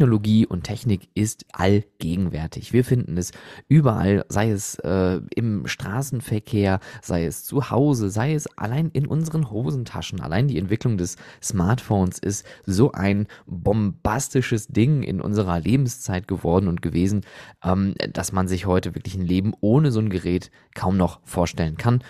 Technologie und Technik ist allgegenwärtig. Wir finden es überall, sei es äh, im Straßenverkehr, sei es zu Hause, sei es allein in unseren Hosentaschen. Allein die Entwicklung des Smartphones ist so ein bombastisches Ding in unserer Lebenszeit geworden und gewesen, ähm, dass man sich heute wirklich ein Leben ohne so ein Gerät kaum noch vorstellen kann.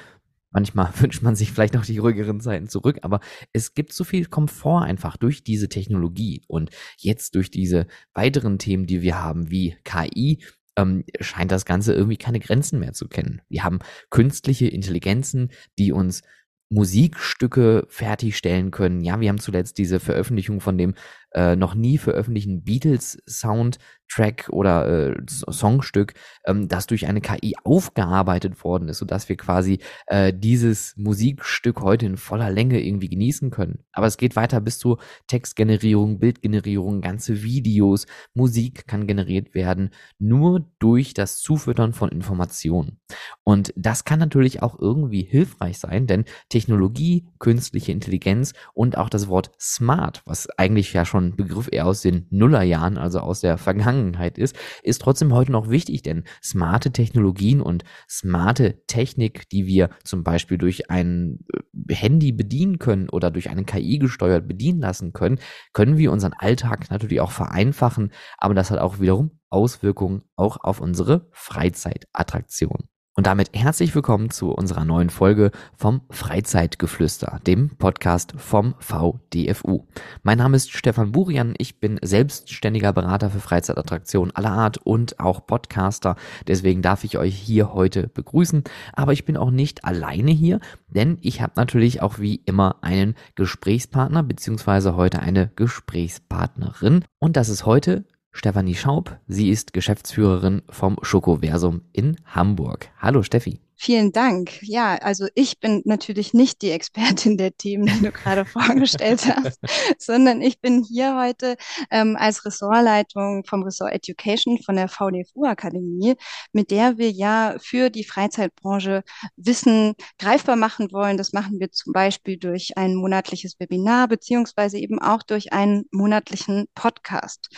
Manchmal wünscht man sich vielleicht noch die ruhigeren Zeiten zurück, aber es gibt so viel Komfort einfach durch diese Technologie und jetzt durch diese weiteren Themen, die wir haben, wie KI, ähm, scheint das Ganze irgendwie keine Grenzen mehr zu kennen. Wir haben künstliche Intelligenzen, die uns Musikstücke fertigstellen können. Ja, wir haben zuletzt diese Veröffentlichung von dem äh, noch nie veröffentlichten Beatles Soundtrack oder äh, Songstück, ähm, das durch eine KI aufgearbeitet worden ist, sodass wir quasi äh, dieses Musikstück heute in voller Länge irgendwie genießen können. Aber es geht weiter bis zu Textgenerierung, Bildgenerierung, ganze Videos, Musik kann generiert werden, nur durch das Zufüttern von Informationen. Und das kann natürlich auch irgendwie hilfreich sein, denn Technologie, künstliche Intelligenz und auch das Wort smart, was eigentlich ja schon schon Begriff eher aus den Nullerjahren, also aus der Vergangenheit ist, ist trotzdem heute noch wichtig, denn smarte Technologien und smarte Technik, die wir zum Beispiel durch ein äh, Handy bedienen können oder durch einen KI gesteuert bedienen lassen können, können wir unseren Alltag natürlich auch vereinfachen, aber das hat auch wiederum Auswirkungen auch auf unsere Freizeitattraktion. Und damit herzlich willkommen zu unserer neuen Folge vom Freizeitgeflüster, dem Podcast vom VDFU. Mein Name ist Stefan Burian, ich bin selbstständiger Berater für Freizeitattraktionen aller Art und auch Podcaster. Deswegen darf ich euch hier heute begrüßen. Aber ich bin auch nicht alleine hier, denn ich habe natürlich auch wie immer einen Gesprächspartner beziehungsweise heute eine Gesprächspartnerin. Und das ist heute Stefanie Schaub. Sie ist Geschäftsführerin vom Schokoversum in Hamburg. Hallo Steffi. Vielen Dank. Ja, also ich bin natürlich nicht die Expertin der Themen, die du gerade vorgestellt hast, sondern ich bin hier heute ähm, als Ressortleitung vom Ressort Education von der VDFU Akademie, mit der wir ja für die Freizeitbranche Wissen greifbar machen wollen. Das machen wir zum Beispiel durch ein monatliches Webinar beziehungsweise eben auch durch einen monatlichen Podcast.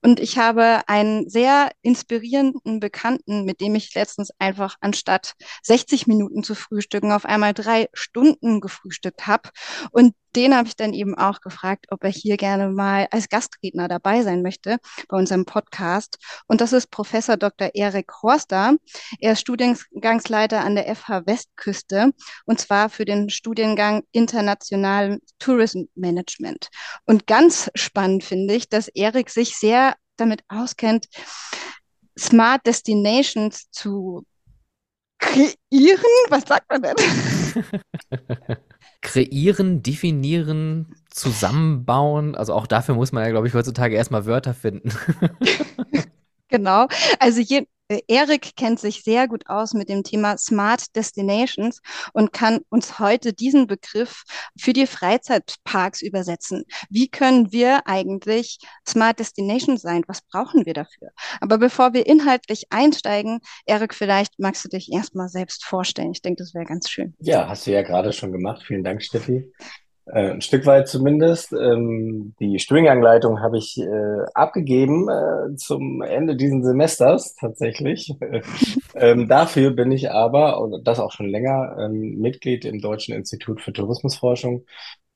Und ich habe einen sehr inspirierenden Bekannten, mit dem ich letztens einfach anstatt 60 Minuten zu frühstücken auf einmal drei Stunden gefrühstückt habe. Und den habe ich dann eben auch gefragt, ob er hier gerne mal als Gastredner dabei sein möchte bei unserem Podcast. Und das ist Professor Dr. Erik Horster. Er ist Studiengangsleiter an der FH Westküste und zwar für den Studiengang International Tourism Management. Und ganz spannend finde ich, dass Erik sich sehr damit auskennt, Smart Destinations zu kreieren? Was sagt man denn? Kreieren, definieren, zusammenbauen. Also auch dafür muss man ja, glaube ich, heutzutage erstmal Wörter finden. genau. Also je, Erik kennt sich sehr gut aus mit dem Thema Smart Destinations und kann uns heute diesen Begriff für die Freizeitparks übersetzen. Wie können wir eigentlich Smart Destinations sein? Was brauchen wir dafür? Aber bevor wir inhaltlich einsteigen, Erik, vielleicht magst du dich erstmal selbst vorstellen. Ich denke, das wäre ganz schön. Ja, hast du ja gerade schon gemacht. Vielen Dank, Steffi. Äh, ein Stück weit zumindest. Ähm, die Studienangleitung habe ich äh, abgegeben äh, zum Ende dieses Semesters tatsächlich. ähm, dafür bin ich aber, und das auch schon länger, ähm, Mitglied im Deutschen Institut für Tourismusforschung.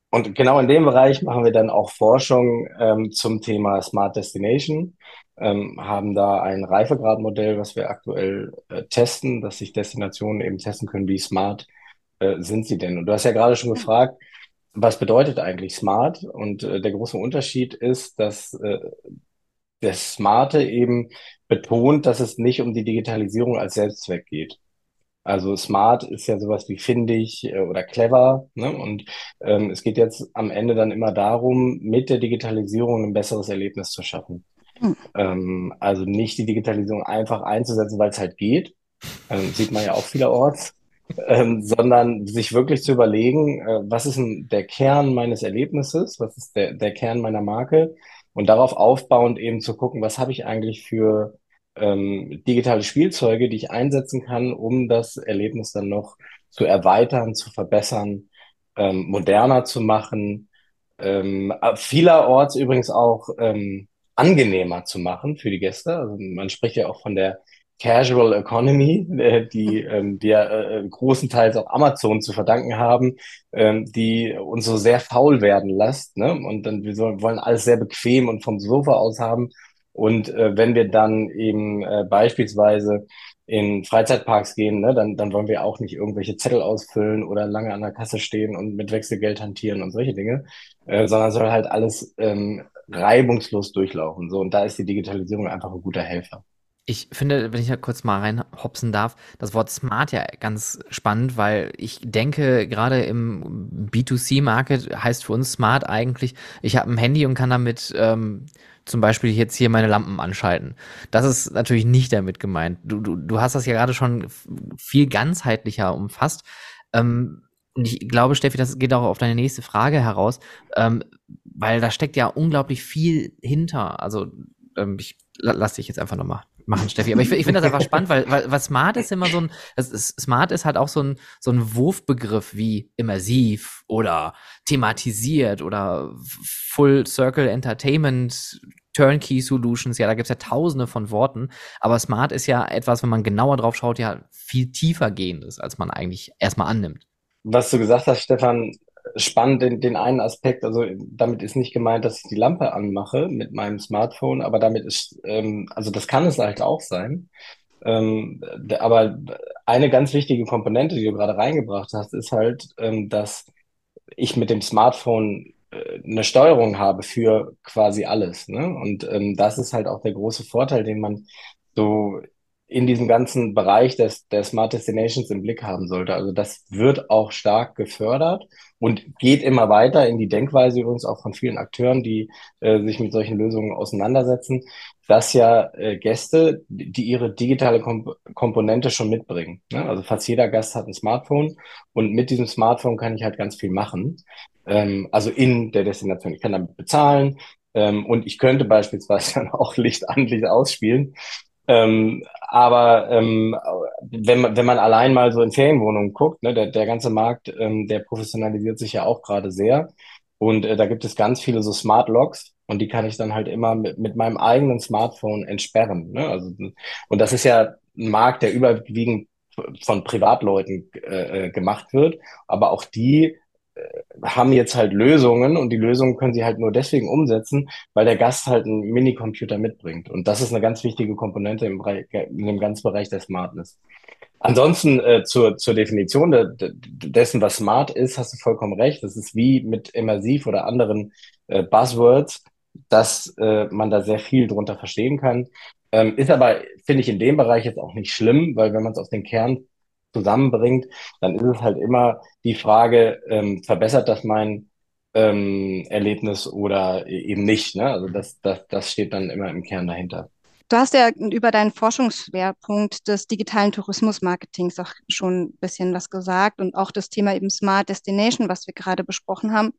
Und genau in dem Bereich machen wir dann auch Forschung ähm, zum Thema Smart Destination, ähm, haben da ein Reifegradmodell, was wir aktuell äh, testen, dass sich Destinationen eben testen können, wie smart äh, sind sie denn. Und du hast ja gerade schon gefragt, was bedeutet eigentlich smart? Und äh, der große Unterschied ist, dass äh, der Smarte eben betont, dass es nicht um die Digitalisierung als Selbstzweck geht. Also smart ist ja sowas wie findig äh, oder clever. Ne? Und ähm, es geht jetzt am Ende dann immer darum, mit der Digitalisierung ein besseres Erlebnis zu schaffen. Mhm. Ähm, also nicht die Digitalisierung einfach einzusetzen, weil es halt geht. Ähm, sieht man ja auch vielerorts ähm, sondern sich wirklich zu überlegen, äh, was ist denn der Kern meines Erlebnisses, was ist der, der Kern meiner Marke und darauf aufbauend eben zu gucken, was habe ich eigentlich für ähm, digitale Spielzeuge, die ich einsetzen kann, um das Erlebnis dann noch zu erweitern, zu verbessern, ähm, moderner zu machen. Ähm, vielerorts übrigens auch ähm, angenehmer zu machen für die Gäste. Also man spricht ja auch von der Casual Economy, äh, die ähm, wir äh, großenteils auch Amazon zu verdanken haben, ähm, die uns so sehr faul werden lässt. Ne? Und dann wir so, wollen alles sehr bequem und vom Sofa aus haben. Und äh, wenn wir dann eben äh, beispielsweise in Freizeitparks gehen, ne, dann, dann wollen wir auch nicht irgendwelche Zettel ausfüllen oder lange an der Kasse stehen und mit Wechselgeld hantieren und solche Dinge, äh, sondern soll halt alles ähm, reibungslos durchlaufen. So, und da ist die Digitalisierung einfach ein guter Helfer. Ich finde, wenn ich da kurz mal reinhopsen darf, das Wort smart ja ganz spannend, weil ich denke, gerade im B2C-Market heißt für uns smart eigentlich, ich habe ein Handy und kann damit ähm, zum Beispiel jetzt hier meine Lampen anschalten. Das ist natürlich nicht damit gemeint. Du, du, du hast das ja gerade schon viel ganzheitlicher umfasst. Ähm, und ich glaube, Steffi, das geht auch auf deine nächste Frage heraus, ähm, weil da steckt ja unglaublich viel hinter. Also ähm, ich lass dich jetzt einfach nochmal machen, Steffi. Aber ich, ich finde das einfach spannend, weil, weil, weil Smart ist immer so ein, das ist, Smart ist halt auch so ein, so ein Wurfbegriff wie immersiv oder thematisiert oder Full Circle Entertainment, Turnkey Solutions. Ja, da gibt's ja tausende von Worten. Aber Smart ist ja etwas, wenn man genauer drauf schaut, ja viel tiefer gehendes, als man eigentlich erstmal annimmt. Was du gesagt hast, Stefan, spannend den, den einen Aspekt, also damit ist nicht gemeint, dass ich die Lampe anmache mit meinem Smartphone, aber damit ist, ähm, also das kann es halt auch sein. Ähm, aber eine ganz wichtige Komponente, die du gerade reingebracht hast, ist halt, ähm, dass ich mit dem Smartphone äh, eine Steuerung habe für quasi alles. Ne? Und ähm, das ist halt auch der große Vorteil, den man so in diesem ganzen Bereich des, der Smart Destinations im Blick haben sollte. Also das wird auch stark gefördert und geht immer weiter in die Denkweise übrigens auch von vielen Akteuren, die äh, sich mit solchen Lösungen auseinandersetzen, dass ja äh, Gäste, die ihre digitale Komp Komponente schon mitbringen. Ne? Also fast jeder Gast hat ein Smartphone und mit diesem Smartphone kann ich halt ganz viel machen. Ähm, also in der Destination. Ich kann damit bezahlen, ähm, und ich könnte beispielsweise dann auch Licht an, Licht ausspielen. Ähm, aber ähm, wenn, man, wenn man allein mal so in Ferienwohnungen guckt, ne, der, der ganze Markt, ähm, der professionalisiert sich ja auch gerade sehr. Und äh, da gibt es ganz viele so Smart Locks und die kann ich dann halt immer mit, mit meinem eigenen Smartphone entsperren. Ne? Also, und das ist ja ein Markt, der überwiegend von Privatleuten äh, äh gemacht wird. Aber auch die haben jetzt halt Lösungen und die Lösungen können sie halt nur deswegen umsetzen, weil der Gast halt einen Minicomputer mitbringt. Und das ist eine ganz wichtige Komponente im, Bereich, in dem ganzen Bereich der Smartness. Ansonsten äh, zur, zur Definition de, de, dessen, was smart ist, hast du vollkommen recht. Das ist wie mit immersiv oder anderen äh, Buzzwords, dass äh, man da sehr viel drunter verstehen kann. Ähm, ist aber, finde ich, in dem Bereich jetzt auch nicht schlimm, weil wenn man es auf den Kern zusammenbringt, dann ist es halt immer die Frage, ähm, verbessert das mein ähm, Erlebnis oder e-, eben nicht. Ne? Also das, das, das steht dann immer im Kern dahinter. Du hast ja über deinen Forschungsschwerpunkt des digitalen Tourismusmarketings auch schon ein bisschen was gesagt und auch das Thema eben Smart Destination, was wir gerade besprochen haben.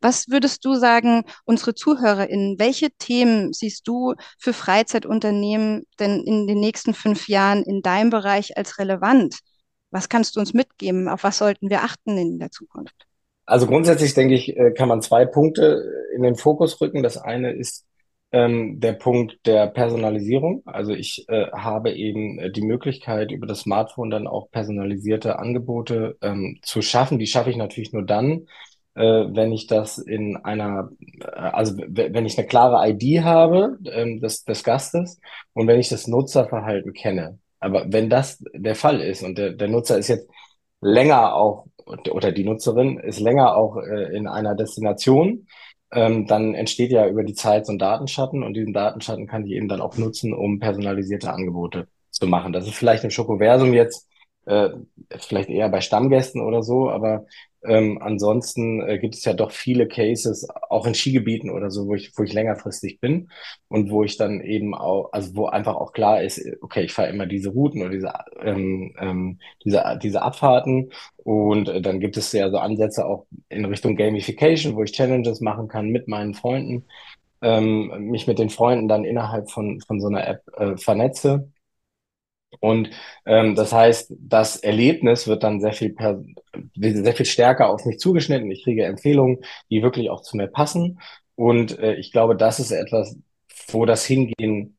Was würdest du sagen, unsere ZuhörerInnen, welche Themen siehst du für Freizeitunternehmen denn in den nächsten fünf Jahren in deinem Bereich als relevant? Was kannst du uns mitgeben? Auf was sollten wir achten in der Zukunft? Also grundsätzlich denke ich, äh, kann man zwei Punkte in den Fokus rücken. Das eine ist ähm, der Punkt der Personalisierung. Also ich äh, habe eben äh, die Möglichkeit, über das Smartphone dann auch personalisierte Angebote ähm, zu schaffen. Die schaffe ich natürlich nur dann, äh, wenn ich das in einer, äh, also wenn ich eine klare ID habe ähm, des, des Gastes und wenn ich das Nutzerverhalten kenne. Aber wenn das der Fall ist und der, der Nutzer ist jetzt länger auch oder die Nutzerin ist länger auch äh, in einer Destination, ähm, dann entsteht ja über die Zeit so ein Datenschatten und diesen Datenschatten kann ich eben dann auch nutzen, um personalisierte Angebote zu machen. Das ist vielleicht im Schokoversum jetzt äh, vielleicht eher bei Stammgästen oder so, aber ähm, ansonsten äh, gibt es ja doch viele Cases, auch in Skigebieten oder so, wo ich, wo ich längerfristig bin und wo ich dann eben auch, also wo einfach auch klar ist, okay, ich fahre immer diese Routen oder diese, ähm, ähm, diese, diese Abfahrten und äh, dann gibt es ja so Ansätze auch in Richtung Gamification, wo ich Challenges machen kann mit meinen Freunden, ähm, mich mit den Freunden dann innerhalb von, von so einer App äh, vernetze und ähm, das heißt, das Erlebnis wird dann sehr viel, per, sehr viel stärker auf mich zugeschnitten. Ich kriege Empfehlungen, die wirklich auch zu mir passen. Und äh, ich glaube, das ist etwas, wo das hingehen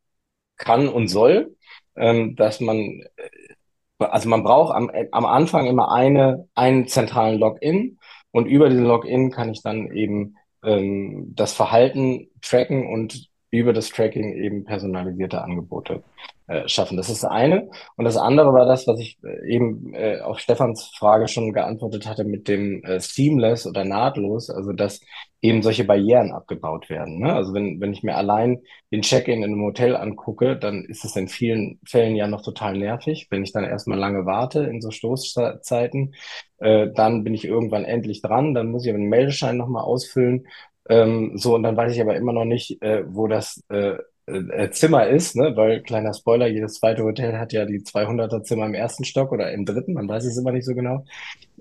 kann und soll, ähm, dass man, äh, also man braucht am, am Anfang immer eine, einen zentralen Login und über diesen Login kann ich dann eben ähm, das Verhalten tracken und über das Tracking eben personalisierte Angebote äh, schaffen. Das ist das eine. Und das andere war das, was ich äh, eben äh, auf Stefans Frage schon geantwortet hatte mit dem äh, Seamless oder nahtlos, also dass eben solche Barrieren abgebaut werden. Ne? Also wenn, wenn ich mir allein den Check-in in einem Hotel angucke, dann ist es in vielen Fällen ja noch total nervig, wenn ich dann erstmal lange warte in so Stoßzeiten. Äh, dann bin ich irgendwann endlich dran, dann muss ich aber einen Meldeschein nochmal ausfüllen ähm, so, und dann weiß ich aber immer noch nicht, äh, wo das äh, äh, Zimmer ist, ne? weil kleiner Spoiler, jedes zweite Hotel hat ja die 200er Zimmer im ersten Stock oder im dritten, man weiß es immer nicht so genau.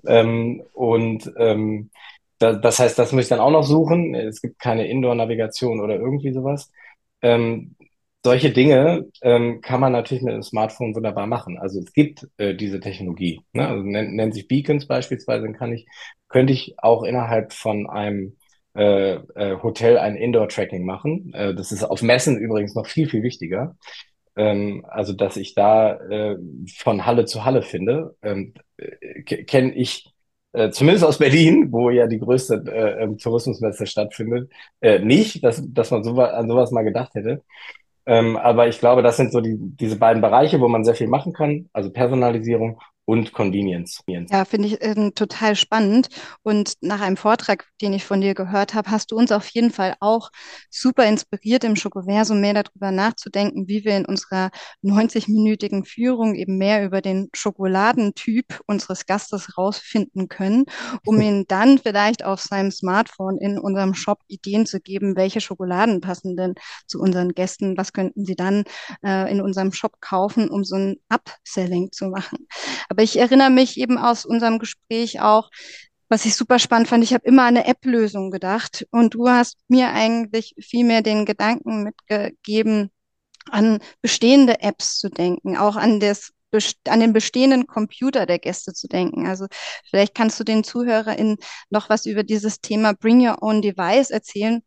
Ähm, und ähm, da, das heißt, das muss ich dann auch noch suchen. Es gibt keine Indoor-Navigation oder irgendwie sowas. Ähm, solche Dinge ähm, kann man natürlich mit einem Smartphone wunderbar machen. Also es gibt äh, diese Technologie. Ne? Also nennt sich Beacons beispielsweise, dann kann ich, könnte ich auch innerhalb von einem äh, äh, Hotel ein Indoor-Tracking machen. Äh, das ist auf Messen übrigens noch viel, viel wichtiger. Ähm, also, dass ich da äh, von Halle zu Halle finde, ähm, äh, kenne ich äh, zumindest aus Berlin, wo ja die größte äh, ähm, Tourismusmesse stattfindet, äh, nicht, dass, dass man so, an sowas mal gedacht hätte. Ähm, aber ich glaube, das sind so die, diese beiden Bereiche, wo man sehr viel machen kann, also Personalisierung und Convenience. Ja, finde ich äh, total spannend. Und nach einem Vortrag, den ich von dir gehört habe, hast du uns auf jeden Fall auch super inspiriert, im Schokoversum mehr darüber nachzudenken, wie wir in unserer 90-minütigen Führung eben mehr über den Schokoladentyp unseres Gastes rausfinden können, um ihn dann vielleicht auf seinem Smartphone in unserem Shop Ideen zu geben, welche Schokoladen passen denn zu unseren Gästen, was könnten sie dann äh, in unserem Shop kaufen, um so ein Upselling zu machen. Aber ich erinnere mich eben aus unserem Gespräch auch, was ich super spannend fand, ich habe immer an eine App-Lösung gedacht und du hast mir eigentlich viel mehr den Gedanken mitgegeben, an bestehende Apps zu denken, auch an das an den bestehenden Computer der Gäste zu denken. Also vielleicht kannst du den ZuhörerInnen noch was über dieses Thema Bring Your Own Device erzählen.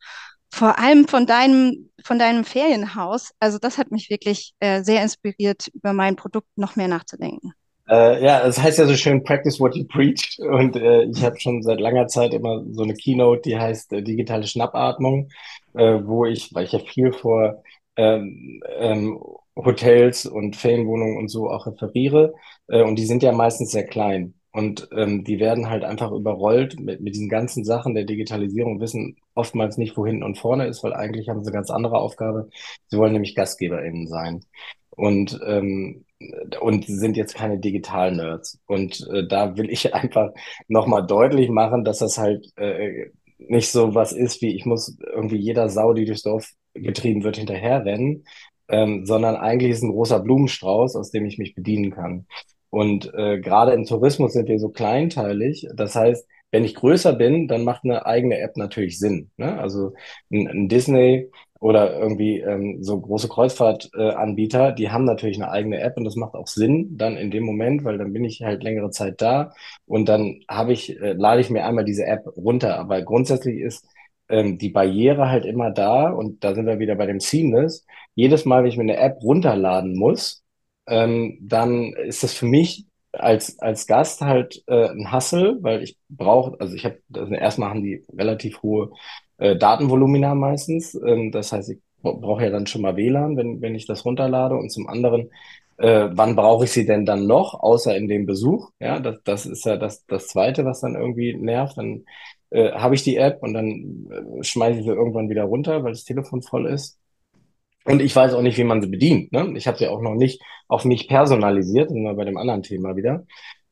Vor allem von deinem, von deinem Ferienhaus. Also das hat mich wirklich äh, sehr inspiriert, über mein Produkt noch mehr nachzudenken. Äh, ja, es heißt ja so schön, practice what you preach. Und äh, ich habe schon seit langer Zeit immer so eine Keynote, die heißt äh, digitale Schnappatmung, äh, wo ich, weil ich ja viel vor ähm, ähm, Hotels und Ferienwohnungen und so auch referiere. Äh, und die sind ja meistens sehr klein. Und ähm, die werden halt einfach überrollt mit, mit diesen ganzen Sachen der Digitalisierung, wissen oftmals nicht, wo hinten und vorne ist, weil eigentlich haben sie eine ganz andere Aufgabe. Sie wollen nämlich GastgeberInnen sein. Und ähm, und sind jetzt keine Digital-Nerds. Und äh, da will ich einfach nochmal deutlich machen, dass das halt äh, nicht so was ist, wie ich muss irgendwie jeder Sau, die durchs Dorf getrieben wird, hinterherrennen, ähm, sondern eigentlich ist ein großer Blumenstrauß, aus dem ich mich bedienen kann. Und äh, gerade im Tourismus sind wir so kleinteilig. Das heißt, wenn ich größer bin, dann macht eine eigene App natürlich Sinn. Ne? Also ein, ein Disney oder irgendwie ähm, so große Kreuzfahrtanbieter, äh, die haben natürlich eine eigene App und das macht auch Sinn dann in dem Moment, weil dann bin ich halt längere Zeit da und dann habe ich, äh, lade ich mir einmal diese App runter. Aber grundsätzlich ist ähm, die Barriere halt immer da und da sind wir wieder bei dem Seamless. Jedes Mal, wenn ich mir eine App runterladen muss, ähm, dann ist das für mich als, als Gast halt äh, ein Hassel, weil ich brauche, also ich habe, also erstmal haben die relativ hohe äh, Datenvolumina meistens. Ähm, das heißt, ich brauche ja dann schon mal WLAN, wenn, wenn ich das runterlade. Und zum anderen, äh, wann brauche ich sie denn dann noch, außer in dem Besuch? Ja, das, das ist ja das, das Zweite, was dann irgendwie nervt. Dann äh, habe ich die App und dann äh, schmeiße ich sie irgendwann wieder runter, weil das Telefon voll ist. Und ich weiß auch nicht, wie man sie bedient. Ne? Ich habe sie auch noch nicht auf mich personalisiert, sind wir bei dem anderen Thema wieder.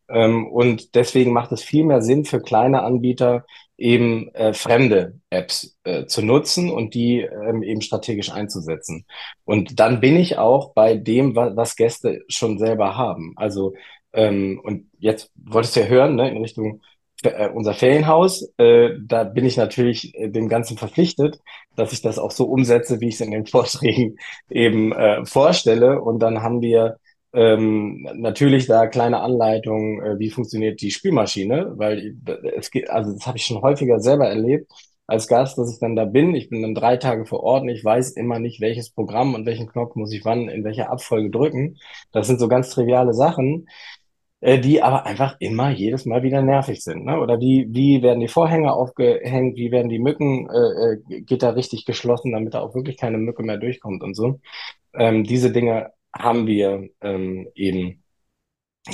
Ähm, und deswegen macht es viel mehr Sinn für kleine Anbieter, eben äh, fremde Apps äh, zu nutzen und die ähm, eben strategisch einzusetzen. Und dann bin ich auch bei dem, was, was Gäste schon selber haben. Also, ähm, und jetzt wolltest du ja hören, ne, in Richtung äh, unser Ferienhaus, äh, da bin ich natürlich äh, dem Ganzen verpflichtet, dass ich das auch so umsetze, wie ich es in den Vorträgen eben äh, vorstelle. Und dann haben wir ähm, natürlich da kleine Anleitungen, äh, wie funktioniert die Spülmaschine, weil es geht, also das habe ich schon häufiger selber erlebt, als Gast, dass ich dann da bin. Ich bin dann drei Tage vor Ort und ich weiß immer nicht, welches Programm und welchen Knopf muss ich wann in welcher Abfolge drücken. Das sind so ganz triviale Sachen, äh, die aber einfach immer jedes Mal wieder nervig sind. Ne? Oder wie, wie werden die Vorhänge aufgehängt, wie werden die Mücken, äh, äh, geht da richtig geschlossen, damit da auch wirklich keine Mücke mehr durchkommt und so. Ähm, diese Dinge haben wir ähm, eben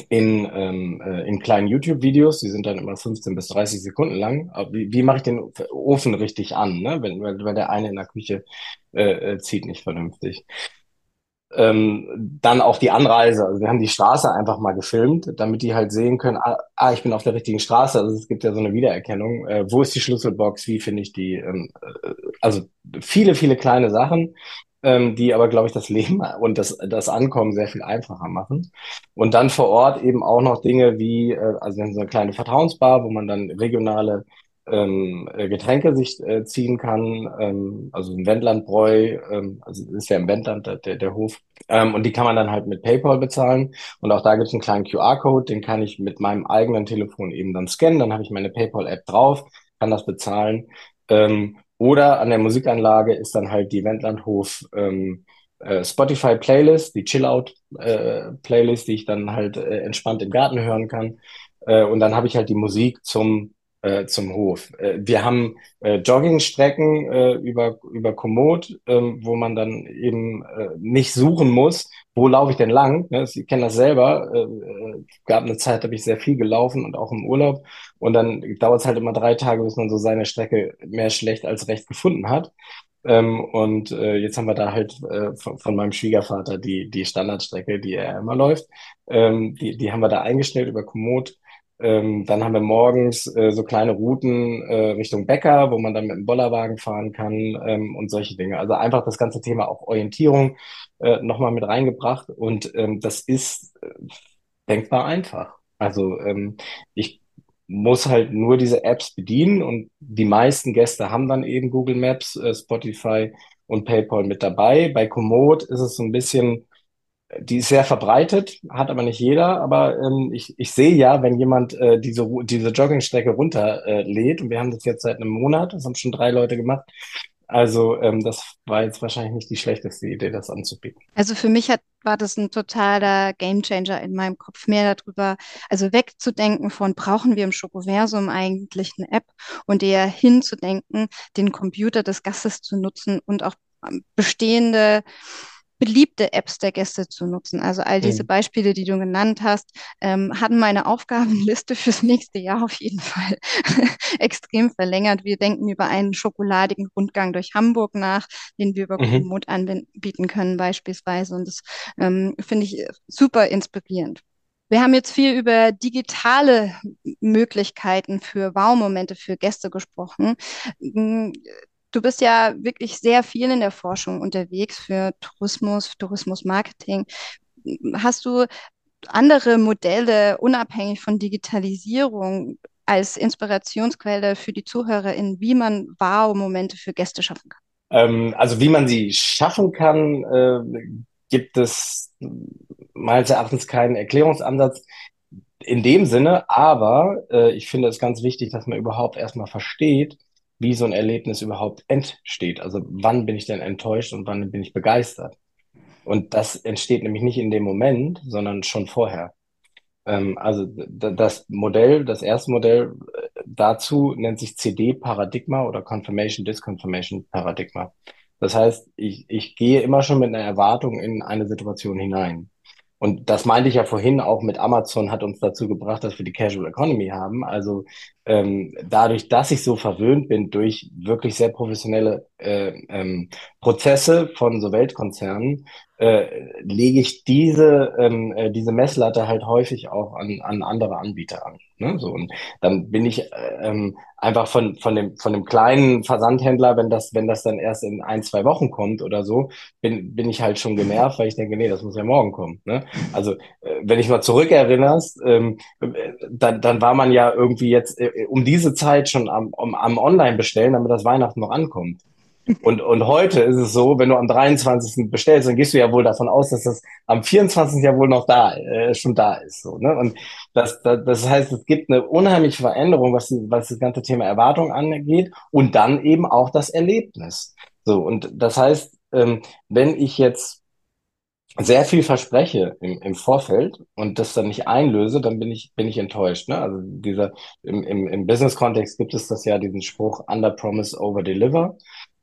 in, ähm, äh, in kleinen YouTube-Videos, die sind dann immer 15 bis 30 Sekunden lang. Wie, wie mache ich den Ofen richtig an, ne? wenn, wenn der eine in der Küche äh, äh, zieht nicht vernünftig. Ähm, dann auch die Anreise. Also wir haben die Straße einfach mal gefilmt, damit die halt sehen können, ah, ah ich bin auf der richtigen Straße. Also es gibt ja so eine Wiedererkennung. Äh, wo ist die Schlüsselbox? Wie finde ich die? Ähm, äh, also viele, viele kleine Sachen, ähm, die aber, glaube ich, das Leben und das, das Ankommen sehr viel einfacher machen. Und dann vor Ort eben auch noch Dinge wie, äh, also so eine kleine Vertrauensbar, wo man dann regionale ähm, äh, Getränke sich äh, ziehen kann, ähm, also ein Wendlandbräu, ähm, also ist ja im Wendland der, der Hof, ähm, und die kann man dann halt mit PayPal bezahlen. Und auch da gibt es einen kleinen QR-Code, den kann ich mit meinem eigenen Telefon eben dann scannen, dann habe ich meine PayPal-App drauf, kann das bezahlen. Ähm, oder an der Musikanlage ist dann halt die Wendlandhof ähm, äh, Spotify Playlist, die Chill-Out äh, Playlist, die ich dann halt äh, entspannt im Garten hören kann. Äh, und dann habe ich halt die Musik zum äh, zum Hof. Äh, wir haben äh, Joggingstrecken äh, über, über Komoot, ähm, wo man dann eben äh, nicht suchen muss, wo laufe ich denn lang. Ne? Ich kenne das selber. Äh, äh, gab eine Zeit, da habe ich sehr viel gelaufen und auch im Urlaub. Und dann dauert es halt immer drei Tage, bis man so seine Strecke mehr schlecht als recht gefunden hat. Ähm, und äh, jetzt haben wir da halt äh, von, von, meinem Schwiegervater die, die Standardstrecke, die er immer läuft. Ähm, die, die haben wir da eingestellt über Komoot ähm, dann haben wir morgens äh, so kleine Routen äh, Richtung Bäcker, wo man dann mit dem Bollerwagen fahren kann ähm, und solche Dinge. Also einfach das ganze Thema auch Orientierung äh, nochmal mit reingebracht und ähm, das ist äh, denkbar einfach. Also ähm, ich muss halt nur diese Apps bedienen und die meisten Gäste haben dann eben Google Maps, äh, Spotify und PayPal mit dabei. Bei Komoot ist es so ein bisschen die ist sehr verbreitet, hat aber nicht jeder. Aber ähm, ich, ich sehe ja, wenn jemand äh, diese, diese Joggingstrecke runterlädt, äh, und wir haben das jetzt seit einem Monat, das haben schon drei Leute gemacht. Also ähm, das war jetzt wahrscheinlich nicht die schlechteste Idee, das anzubieten. Also für mich hat, war das ein totaler Gamechanger in meinem Kopf, mehr darüber, also wegzudenken von, brauchen wir im Schokoversum eigentlich eine App und eher hinzudenken, den Computer des Gastes zu nutzen und auch ähm, bestehende beliebte Apps der Gäste zu nutzen. Also all diese mhm. Beispiele, die du genannt hast, ähm, hatten meine Aufgabenliste fürs nächste Jahr auf jeden Fall extrem verlängert. Wir denken über einen schokoladigen Rundgang durch Hamburg nach, den wir über mhm. Komoot anbieten können beispielsweise. Und das ähm, finde ich super inspirierend. Wir haben jetzt viel über digitale Möglichkeiten für Wow-Momente für Gäste gesprochen. Du bist ja wirklich sehr viel in der Forschung unterwegs für Tourismus, Tourismusmarketing. Hast du andere Modelle unabhängig von Digitalisierung als Inspirationsquelle für die ZuhörerInnen, wie man Wow-Momente für Gäste schaffen kann? Ähm, also wie man sie schaffen kann, äh, gibt es meines Erachtens keinen Erklärungsansatz in dem Sinne, aber äh, ich finde es ganz wichtig, dass man überhaupt erstmal versteht, wie so ein Erlebnis überhaupt entsteht. Also wann bin ich denn enttäuscht und wann bin ich begeistert? Und das entsteht nämlich nicht in dem Moment, sondern schon vorher. Ähm, also das Modell, das erste Modell äh, dazu nennt sich CD-Paradigma oder Confirmation Disconfirmation Paradigma. Das heißt, ich, ich gehe immer schon mit einer Erwartung in eine Situation hinein. Und das meinte ich ja vorhin auch mit Amazon hat uns dazu gebracht, dass wir die Casual Economy haben. Also ähm, dadurch, dass ich so verwöhnt bin durch wirklich sehr professionelle äh, ähm, Prozesse von so Weltkonzernen, äh, lege ich diese, ähm, äh, diese Messlatte halt häufig auch an, an andere Anbieter an. Ne? So, und dann bin ich äh, ähm, einfach von, von, dem, von dem kleinen Versandhändler, wenn das, wenn das dann erst in ein, zwei Wochen kommt oder so, bin, bin ich halt schon genervt, weil ich denke, nee, das muss ja morgen kommen. Ne? Also, äh, wenn ich mal zurückerinnerst, ähm, dann, dann war man ja irgendwie jetzt äh, um diese Zeit schon am, am, am Online bestellen, damit das Weihnachten noch ankommt. Und, und heute ist es so, wenn du am 23. bestellst, dann gehst du ja wohl davon aus, dass das am 24. ja wohl noch da, äh, schon da ist. So, ne? Und das, das, das heißt, es gibt eine unheimliche Veränderung, was, was das ganze Thema Erwartung angeht und dann eben auch das Erlebnis. So, und das heißt, ähm, wenn ich jetzt sehr viel verspreche im, im Vorfeld und das dann nicht einlöse, dann bin ich, bin ich enttäuscht. Ne? Also dieser, im, im, im Business-Kontext gibt es das ja, diesen Spruch, under promise, over deliver.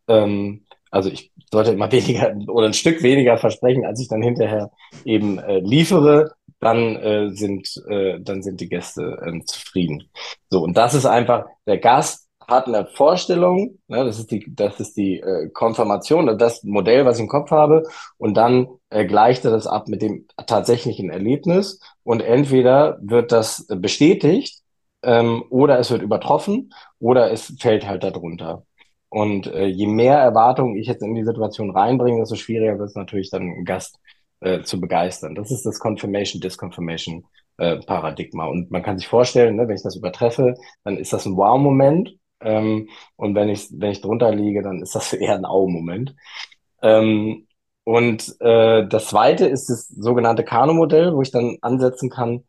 Ähm, also ich sollte immer weniger oder ein Stück weniger versprechen, als ich dann hinterher eben äh, liefere, dann äh, sind äh, dann sind die Gäste äh, zufrieden. So und das ist einfach der Gast hat eine Vorstellung, ne, das ist die das ist die äh, Konfirmation, das Modell, was ich im Kopf habe und dann äh, gleicht er das ab mit dem tatsächlichen Erlebnis und entweder wird das bestätigt ähm, oder es wird übertroffen oder es fällt halt darunter. Und äh, je mehr Erwartungen ich jetzt in die Situation reinbringe, desto schwieriger wird es natürlich dann einen Gast äh, zu begeistern. Das ist das Confirmation, Disconfirmation äh. Und man kann sich vorstellen, ne, wenn ich das übertreffe, dann ist das ein Wow-Moment. Ähm, und wenn ich, wenn ich drunter liege, dann ist das eher ein Au-Moment. Ähm, und äh, das zweite ist das sogenannte Kano-Modell, wo ich dann ansetzen kann,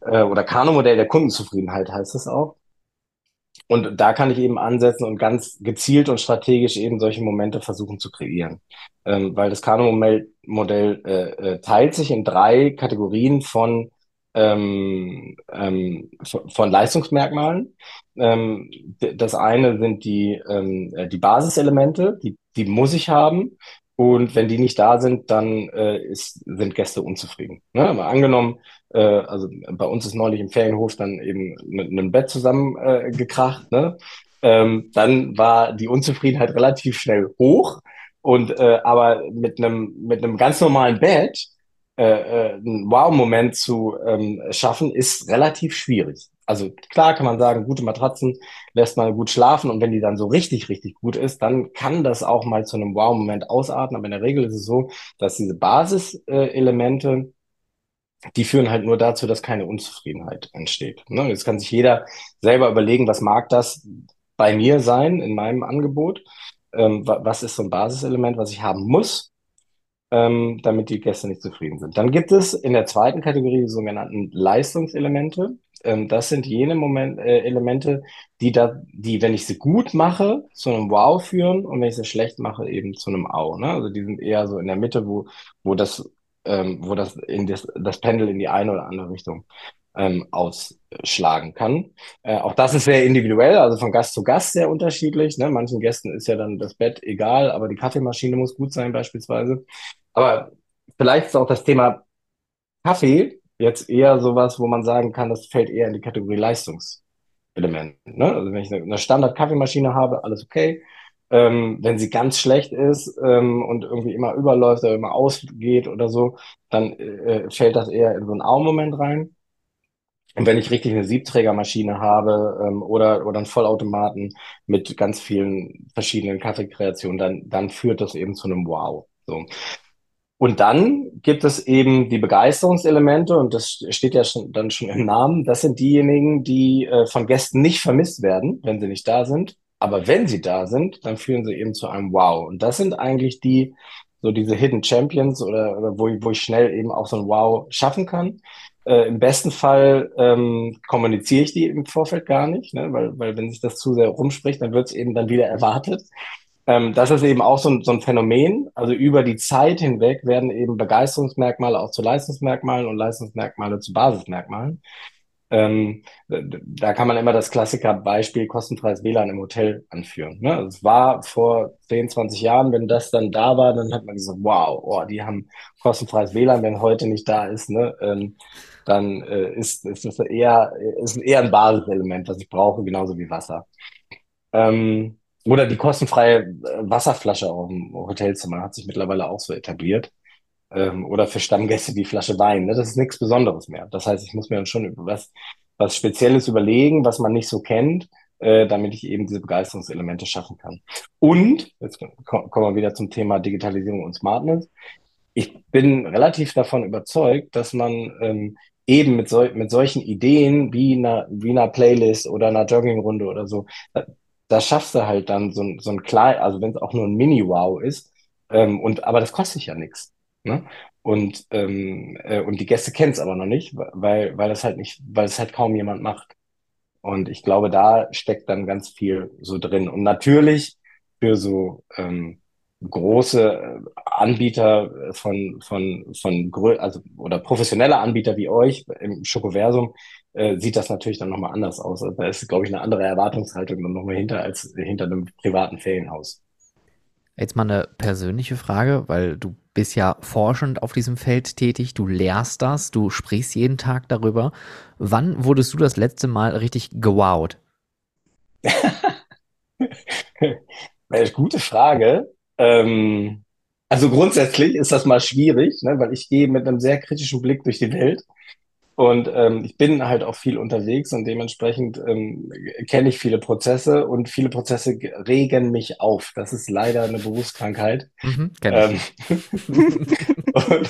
äh, oder Kano-Modell der Kundenzufriedenheit heißt es auch. Und da kann ich eben ansetzen und ganz gezielt und strategisch eben solche Momente versuchen zu kreieren. Ähm, weil das Kano-Modell äh, äh, teilt sich in drei Kategorien von, ähm, ähm, von Leistungsmerkmalen. Ähm, das eine sind die, ähm, äh, die Basiselemente, die, die muss ich haben. Und wenn die nicht da sind, dann äh, ist, sind Gäste unzufrieden. Ne? Aber angenommen, äh, also bei uns ist neulich im Ferienhof dann eben mit einem Bett zusammengekracht. Äh, ne? ähm, dann war die Unzufriedenheit relativ schnell hoch. Und äh, aber mit einem mit einem ganz normalen Bett äh, äh, einen Wow-Moment zu ähm, schaffen, ist relativ schwierig. Also klar kann man sagen, gute Matratzen lässt man gut schlafen und wenn die dann so richtig, richtig gut ist, dann kann das auch mal zu einem Wow-Moment ausarten. Aber in der Regel ist es so, dass diese Basiselemente, die führen halt nur dazu, dass keine Unzufriedenheit entsteht. Ne? Jetzt kann sich jeder selber überlegen, was mag das bei mir sein in meinem Angebot? Ähm, was ist so ein Basiselement, was ich haben muss, ähm, damit die Gäste nicht zufrieden sind? Dann gibt es in der zweiten Kategorie die sogenannten Leistungselemente. Ähm, das sind jene Moment, äh, Elemente, die da, die, wenn ich sie gut mache, zu einem Wow führen und wenn ich sie schlecht mache, eben zu einem Au. Ne? Also die sind eher so in der Mitte, wo, wo das, ähm, wo das in das, das Pendel in die eine oder andere Richtung ähm, ausschlagen kann. Äh, auch das ist sehr individuell, also von Gast zu Gast sehr unterschiedlich. Ne? Manchen Gästen ist ja dann das Bett egal, aber die Kaffeemaschine muss gut sein beispielsweise. Aber vielleicht ist auch das Thema Kaffee jetzt eher sowas, wo man sagen kann, das fällt eher in die Kategorie Leistungselement. Ne? Also wenn ich eine, Standard-Kaffeemaschine habe, alles okay. Ähm, wenn sie ganz schlecht ist ähm, und irgendwie immer überläuft oder immer ausgeht oder so, dann äh, fällt das eher in so einen Au-Moment rein. Und wenn ich richtig eine Siebträgermaschine habe ähm, oder, oder einen Vollautomaten mit ganz vielen verschiedenen Kaffeekreationen, dann, dann führt das eben zu einem Wow. So. Und dann gibt es eben die Begeisterungselemente, und das steht ja schon, dann schon im Namen. Das sind diejenigen, die äh, von Gästen nicht vermisst werden, wenn sie nicht da sind. Aber wenn sie da sind, dann führen sie eben zu einem Wow. Und das sind eigentlich die, so diese Hidden Champions oder, oder wo, ich, wo ich schnell eben auch so ein Wow schaffen kann. Äh, Im besten Fall ähm, kommuniziere ich die im Vorfeld gar nicht, ne? weil, weil wenn sich das zu sehr rumspricht, dann wird es eben dann wieder erwartet. Ähm, das ist eben auch so ein, so ein Phänomen. Also über die Zeit hinweg werden eben Begeisterungsmerkmale auch zu Leistungsmerkmalen und Leistungsmerkmale zu Basismerkmalen. Ähm, da kann man immer das Klassikerbeispiel kostenfreies WLAN im Hotel anführen. Ne? Es war vor 10, 20 Jahren, wenn das dann da war, dann hat man gesagt, wow, oh, die haben kostenfreies WLAN, wenn heute nicht da ist, ne? Ähm, dann äh, ist, ist das eher, ist eher ein Basiselement, was ich brauche, genauso wie Wasser. Ähm, oder die kostenfreie äh, Wasserflasche auf dem Hotelzimmer hat sich mittlerweile auch so etabliert. Ähm, oder für Stammgäste die Flasche Wein. Ne? Das ist nichts Besonderes mehr. Das heißt, ich muss mir dann schon was, was Spezielles überlegen, was man nicht so kennt, äh, damit ich eben diese Begeisterungselemente schaffen kann. Und, jetzt kommen wir wieder zum Thema Digitalisierung und Smartness. Ich bin relativ davon überzeugt, dass man ähm, eben mit, sol mit solchen Ideen wie einer, wie einer Playlist oder einer Joggingrunde oder so, da schaffst du halt dann so, ein so ein klein, also wenn es auch nur ein Mini-Wow ist, ähm, und aber das kostet ja nichts. Ne? Und, ähm, äh, und die Gäste kennen es aber noch nicht, weil, weil das halt nicht, weil es halt kaum jemand macht. Und ich glaube, da steckt dann ganz viel so drin. Und natürlich für so ähm, große äh, Anbieter von, von, von, also, oder professionelle Anbieter wie euch im Schokoversum, äh, sieht das natürlich dann nochmal anders aus. Also da ist, glaube ich, eine andere Erwartungshaltung dann nochmal hinter als hinter einem privaten Ferienhaus. Jetzt mal eine persönliche Frage, weil du bist ja forschend auf diesem Feld tätig, du lehrst das, du sprichst jeden Tag darüber. Wann wurdest du das letzte Mal richtig gewowt? Gute Frage. Ähm, also grundsätzlich ist das mal schwierig, ne, weil ich gehe mit einem sehr kritischen Blick durch die Welt. Und ähm, ich bin halt auch viel unterwegs und dementsprechend ähm, kenne ich viele Prozesse und viele Prozesse regen mich auf. Das ist leider eine Berufskrankheit. Mhm, ähm, und,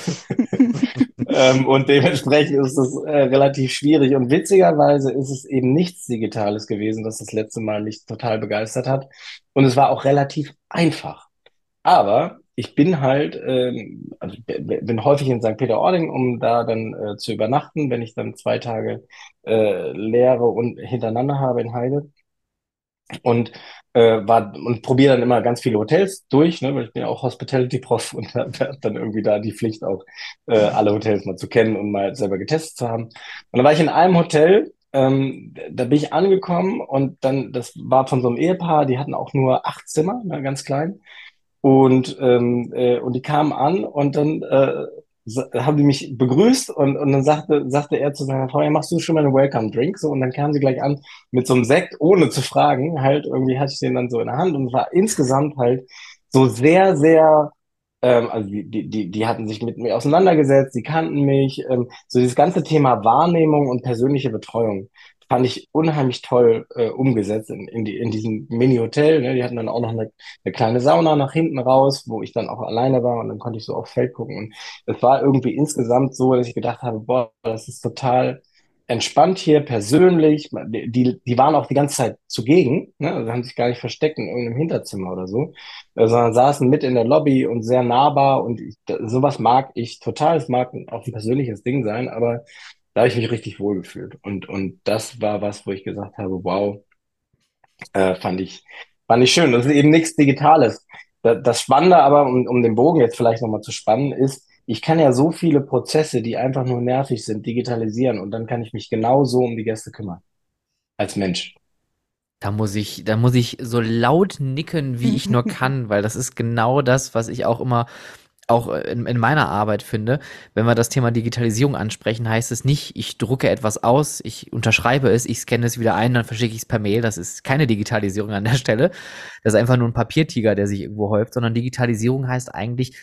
ähm, und dementsprechend ist es äh, relativ schwierig. Und witzigerweise ist es eben nichts Digitales gewesen, das das letzte Mal mich total begeistert hat. Und es war auch relativ einfach. Aber ich bin halt, ähm, also bin häufig in St. Peter-Ording, um da dann äh, zu übernachten, wenn ich dann zwei Tage äh, Lehre und hintereinander habe in Heide. Und äh, war und probiere dann immer ganz viele Hotels durch, ne, weil ich bin ja auch Hospitality-Prof und habe dann irgendwie da die Pflicht auch äh, alle Hotels mal zu kennen und mal selber getestet zu haben. Und dann war ich in einem Hotel, ähm, da bin ich angekommen und dann, das war von so einem Ehepaar, die hatten auch nur acht Zimmer, ne, ganz klein. Und, ähm, äh, und die kamen an und dann äh, haben die mich begrüßt und, und dann sagte, sagte er zu seiner Frau, ja, machst du schon mal einen Welcome Drink? So, und dann kam sie gleich an mit so einem Sekt, ohne zu fragen. Halt, irgendwie hatte ich den dann so in der Hand und war insgesamt halt so sehr, sehr, ähm, also die, die, die hatten sich mit mir auseinandergesetzt, die kannten mich, ähm, so dieses ganze Thema Wahrnehmung und persönliche Betreuung fand ich unheimlich toll äh, umgesetzt in, in, die, in diesem Mini-Hotel. Ne? Die hatten dann auch noch eine, eine kleine Sauna nach hinten raus, wo ich dann auch alleine war und dann konnte ich so aufs Feld gucken. Und es war irgendwie insgesamt so, dass ich gedacht habe, boah, das ist total entspannt hier, persönlich. Die, die waren auch die ganze Zeit zugegen, ne? also haben sich gar nicht versteckt in irgendeinem Hinterzimmer oder so, äh, sondern saßen mit in der Lobby und sehr nahbar und ich, sowas mag ich total. Es mag auch ein persönliches Ding sein, aber da habe ich mich richtig wohl gefühlt. Und, und das war was, wo ich gesagt habe, wow, äh, fand ich, fand ich schön. Das ist eben nichts Digitales. Das, das Spannende aber, um, um den Bogen jetzt vielleicht nochmal zu spannen, ist, ich kann ja so viele Prozesse, die einfach nur nervig sind, digitalisieren und dann kann ich mich genauso um die Gäste kümmern. Als Mensch. Da muss ich, da muss ich so laut nicken, wie ich nur kann, weil das ist genau das, was ich auch immer auch in, in meiner Arbeit finde, wenn wir das Thema Digitalisierung ansprechen, heißt es nicht, ich drucke etwas aus, ich unterschreibe es, ich scanne es wieder ein, dann verschicke ich es per Mail. Das ist keine Digitalisierung an der Stelle. Das ist einfach nur ein Papiertiger, der sich irgendwo häuft, sondern Digitalisierung heißt eigentlich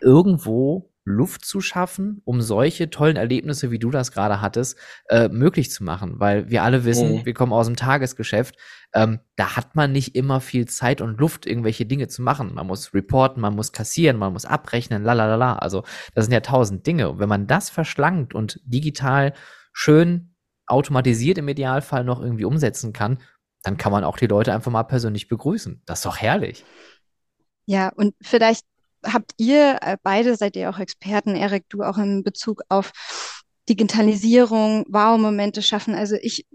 irgendwo Luft zu schaffen, um solche tollen Erlebnisse, wie du das gerade hattest, äh, möglich zu machen. Weil wir alle wissen, mhm. wir kommen aus dem Tagesgeschäft. Ähm, da hat man nicht immer viel Zeit und Luft, irgendwelche Dinge zu machen. Man muss reporten, man muss kassieren, man muss abrechnen, lalalala. Also das sind ja tausend Dinge. Und wenn man das verschlankt und digital schön automatisiert im Idealfall noch irgendwie umsetzen kann, dann kann man auch die Leute einfach mal persönlich begrüßen. Das ist doch herrlich. Ja, und vielleicht habt ihr äh, beide, seid ihr auch Experten, Erik, du auch in Bezug auf Digitalisierung, Wow-Momente schaffen. Also ich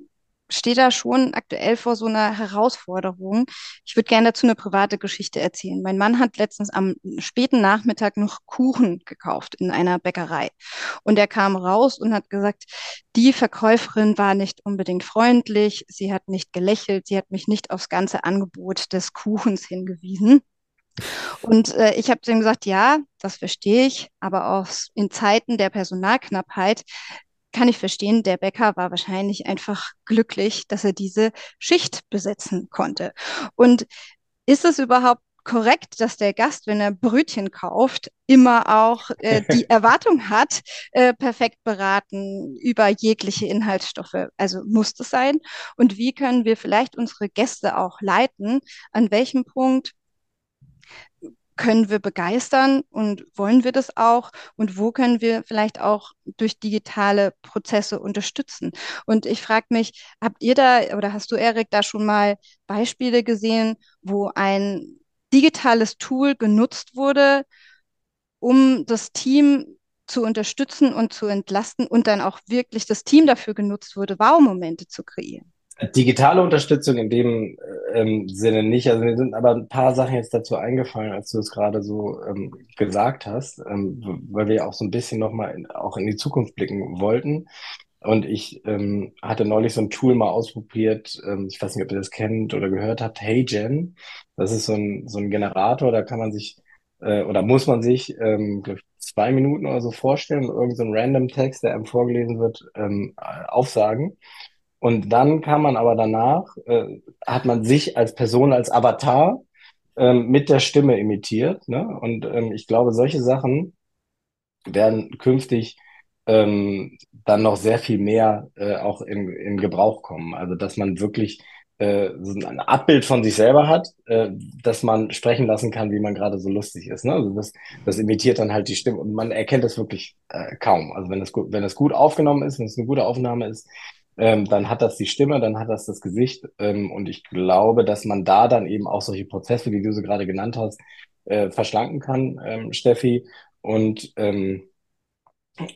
stehe da schon aktuell vor so einer Herausforderung. Ich würde gerne dazu eine private Geschichte erzählen. Mein Mann hat letztens am späten Nachmittag noch Kuchen gekauft in einer Bäckerei. Und er kam raus und hat gesagt, die Verkäuferin war nicht unbedingt freundlich, sie hat nicht gelächelt, sie hat mich nicht aufs ganze Angebot des Kuchens hingewiesen. Und äh, ich habe ihm gesagt, ja, das verstehe ich, aber auch in Zeiten der Personalknappheit kann ich verstehen, der Bäcker war wahrscheinlich einfach glücklich, dass er diese Schicht besetzen konnte. Und ist es überhaupt korrekt, dass der Gast, wenn er Brötchen kauft, immer auch äh, die Erwartung hat, äh, perfekt beraten über jegliche Inhaltsstoffe. Also muss das sein? Und wie können wir vielleicht unsere Gäste auch leiten? An welchem Punkt können wir begeistern und wollen wir das auch? Und wo können wir vielleicht auch durch digitale Prozesse unterstützen? Und ich frage mich, habt ihr da oder hast du, Erik, da schon mal Beispiele gesehen, wo ein digitales Tool genutzt wurde, um das Team zu unterstützen und zu entlasten und dann auch wirklich das Team dafür genutzt wurde, Wow-Momente zu kreieren? Digitale Unterstützung in dem ähm, Sinne nicht. Also mir sind aber ein paar Sachen jetzt dazu eingefallen, als du es gerade so ähm, gesagt hast, ähm, weil wir auch so ein bisschen nochmal in, auch in die Zukunft blicken wollten. Und ich ähm, hatte neulich so ein Tool mal ausprobiert, ähm, ich weiß nicht, ob ihr das kennt oder gehört habt, HeyGen. Das ist so ein, so ein Generator, da kann man sich äh, oder muss man sich ähm, zwei Minuten oder so vorstellen, irgendein so random Text, der einem vorgelesen wird, ähm, aufsagen. Und dann kann man aber danach, äh, hat man sich als Person, als Avatar ähm, mit der Stimme imitiert. Ne? Und ähm, ich glaube, solche Sachen werden künftig ähm, dann noch sehr viel mehr äh, auch in, in Gebrauch kommen. Also dass man wirklich äh, so ein Abbild von sich selber hat, äh, dass man sprechen lassen kann, wie man gerade so lustig ist. Ne? Also das, das imitiert dann halt die Stimme und man erkennt das wirklich äh, kaum. Also wenn das gut, wenn das gut aufgenommen ist, wenn es eine gute Aufnahme ist, ähm, dann hat das die Stimme, dann hat das das Gesicht. Ähm, und ich glaube, dass man da dann eben auch solche Prozesse, wie du sie gerade genannt hast, äh, verschlanken kann, ähm, Steffi. Und, ähm,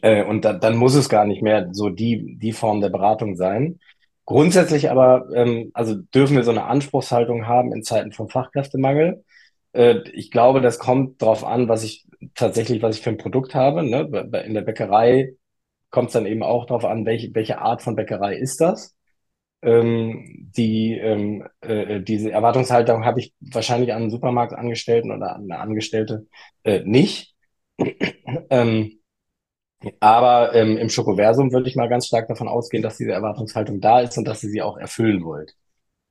äh, und da, dann muss es gar nicht mehr so die, die Form der Beratung sein. Grundsätzlich aber, ähm, also dürfen wir so eine Anspruchshaltung haben in Zeiten von Fachkräftemangel. Äh, ich glaube, das kommt darauf an, was ich tatsächlich, was ich für ein Produkt habe. Ne? In der Bäckerei kommt es dann eben auch darauf an, welche, welche Art von Bäckerei ist das. Ähm, die ähm, äh, diese Erwartungshaltung habe ich wahrscheinlich an einen Supermarktangestellten oder an eine Angestellte äh, nicht. ähm, aber ähm, im Schokoversum würde ich mal ganz stark davon ausgehen, dass diese Erwartungshaltung da ist und dass ihr sie auch erfüllen wollt.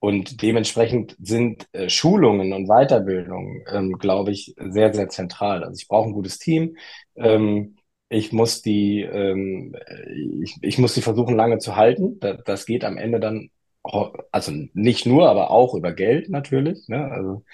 Und dementsprechend sind äh, Schulungen und Weiterbildungen, ähm, glaube ich, sehr, sehr zentral. Also ich brauche ein gutes Team. Ähm, ich muss die, ähm, ich, ich muss die versuchen lange zu halten. Das, das geht am Ende dann, also nicht nur, aber auch über Geld natürlich. Ne? Also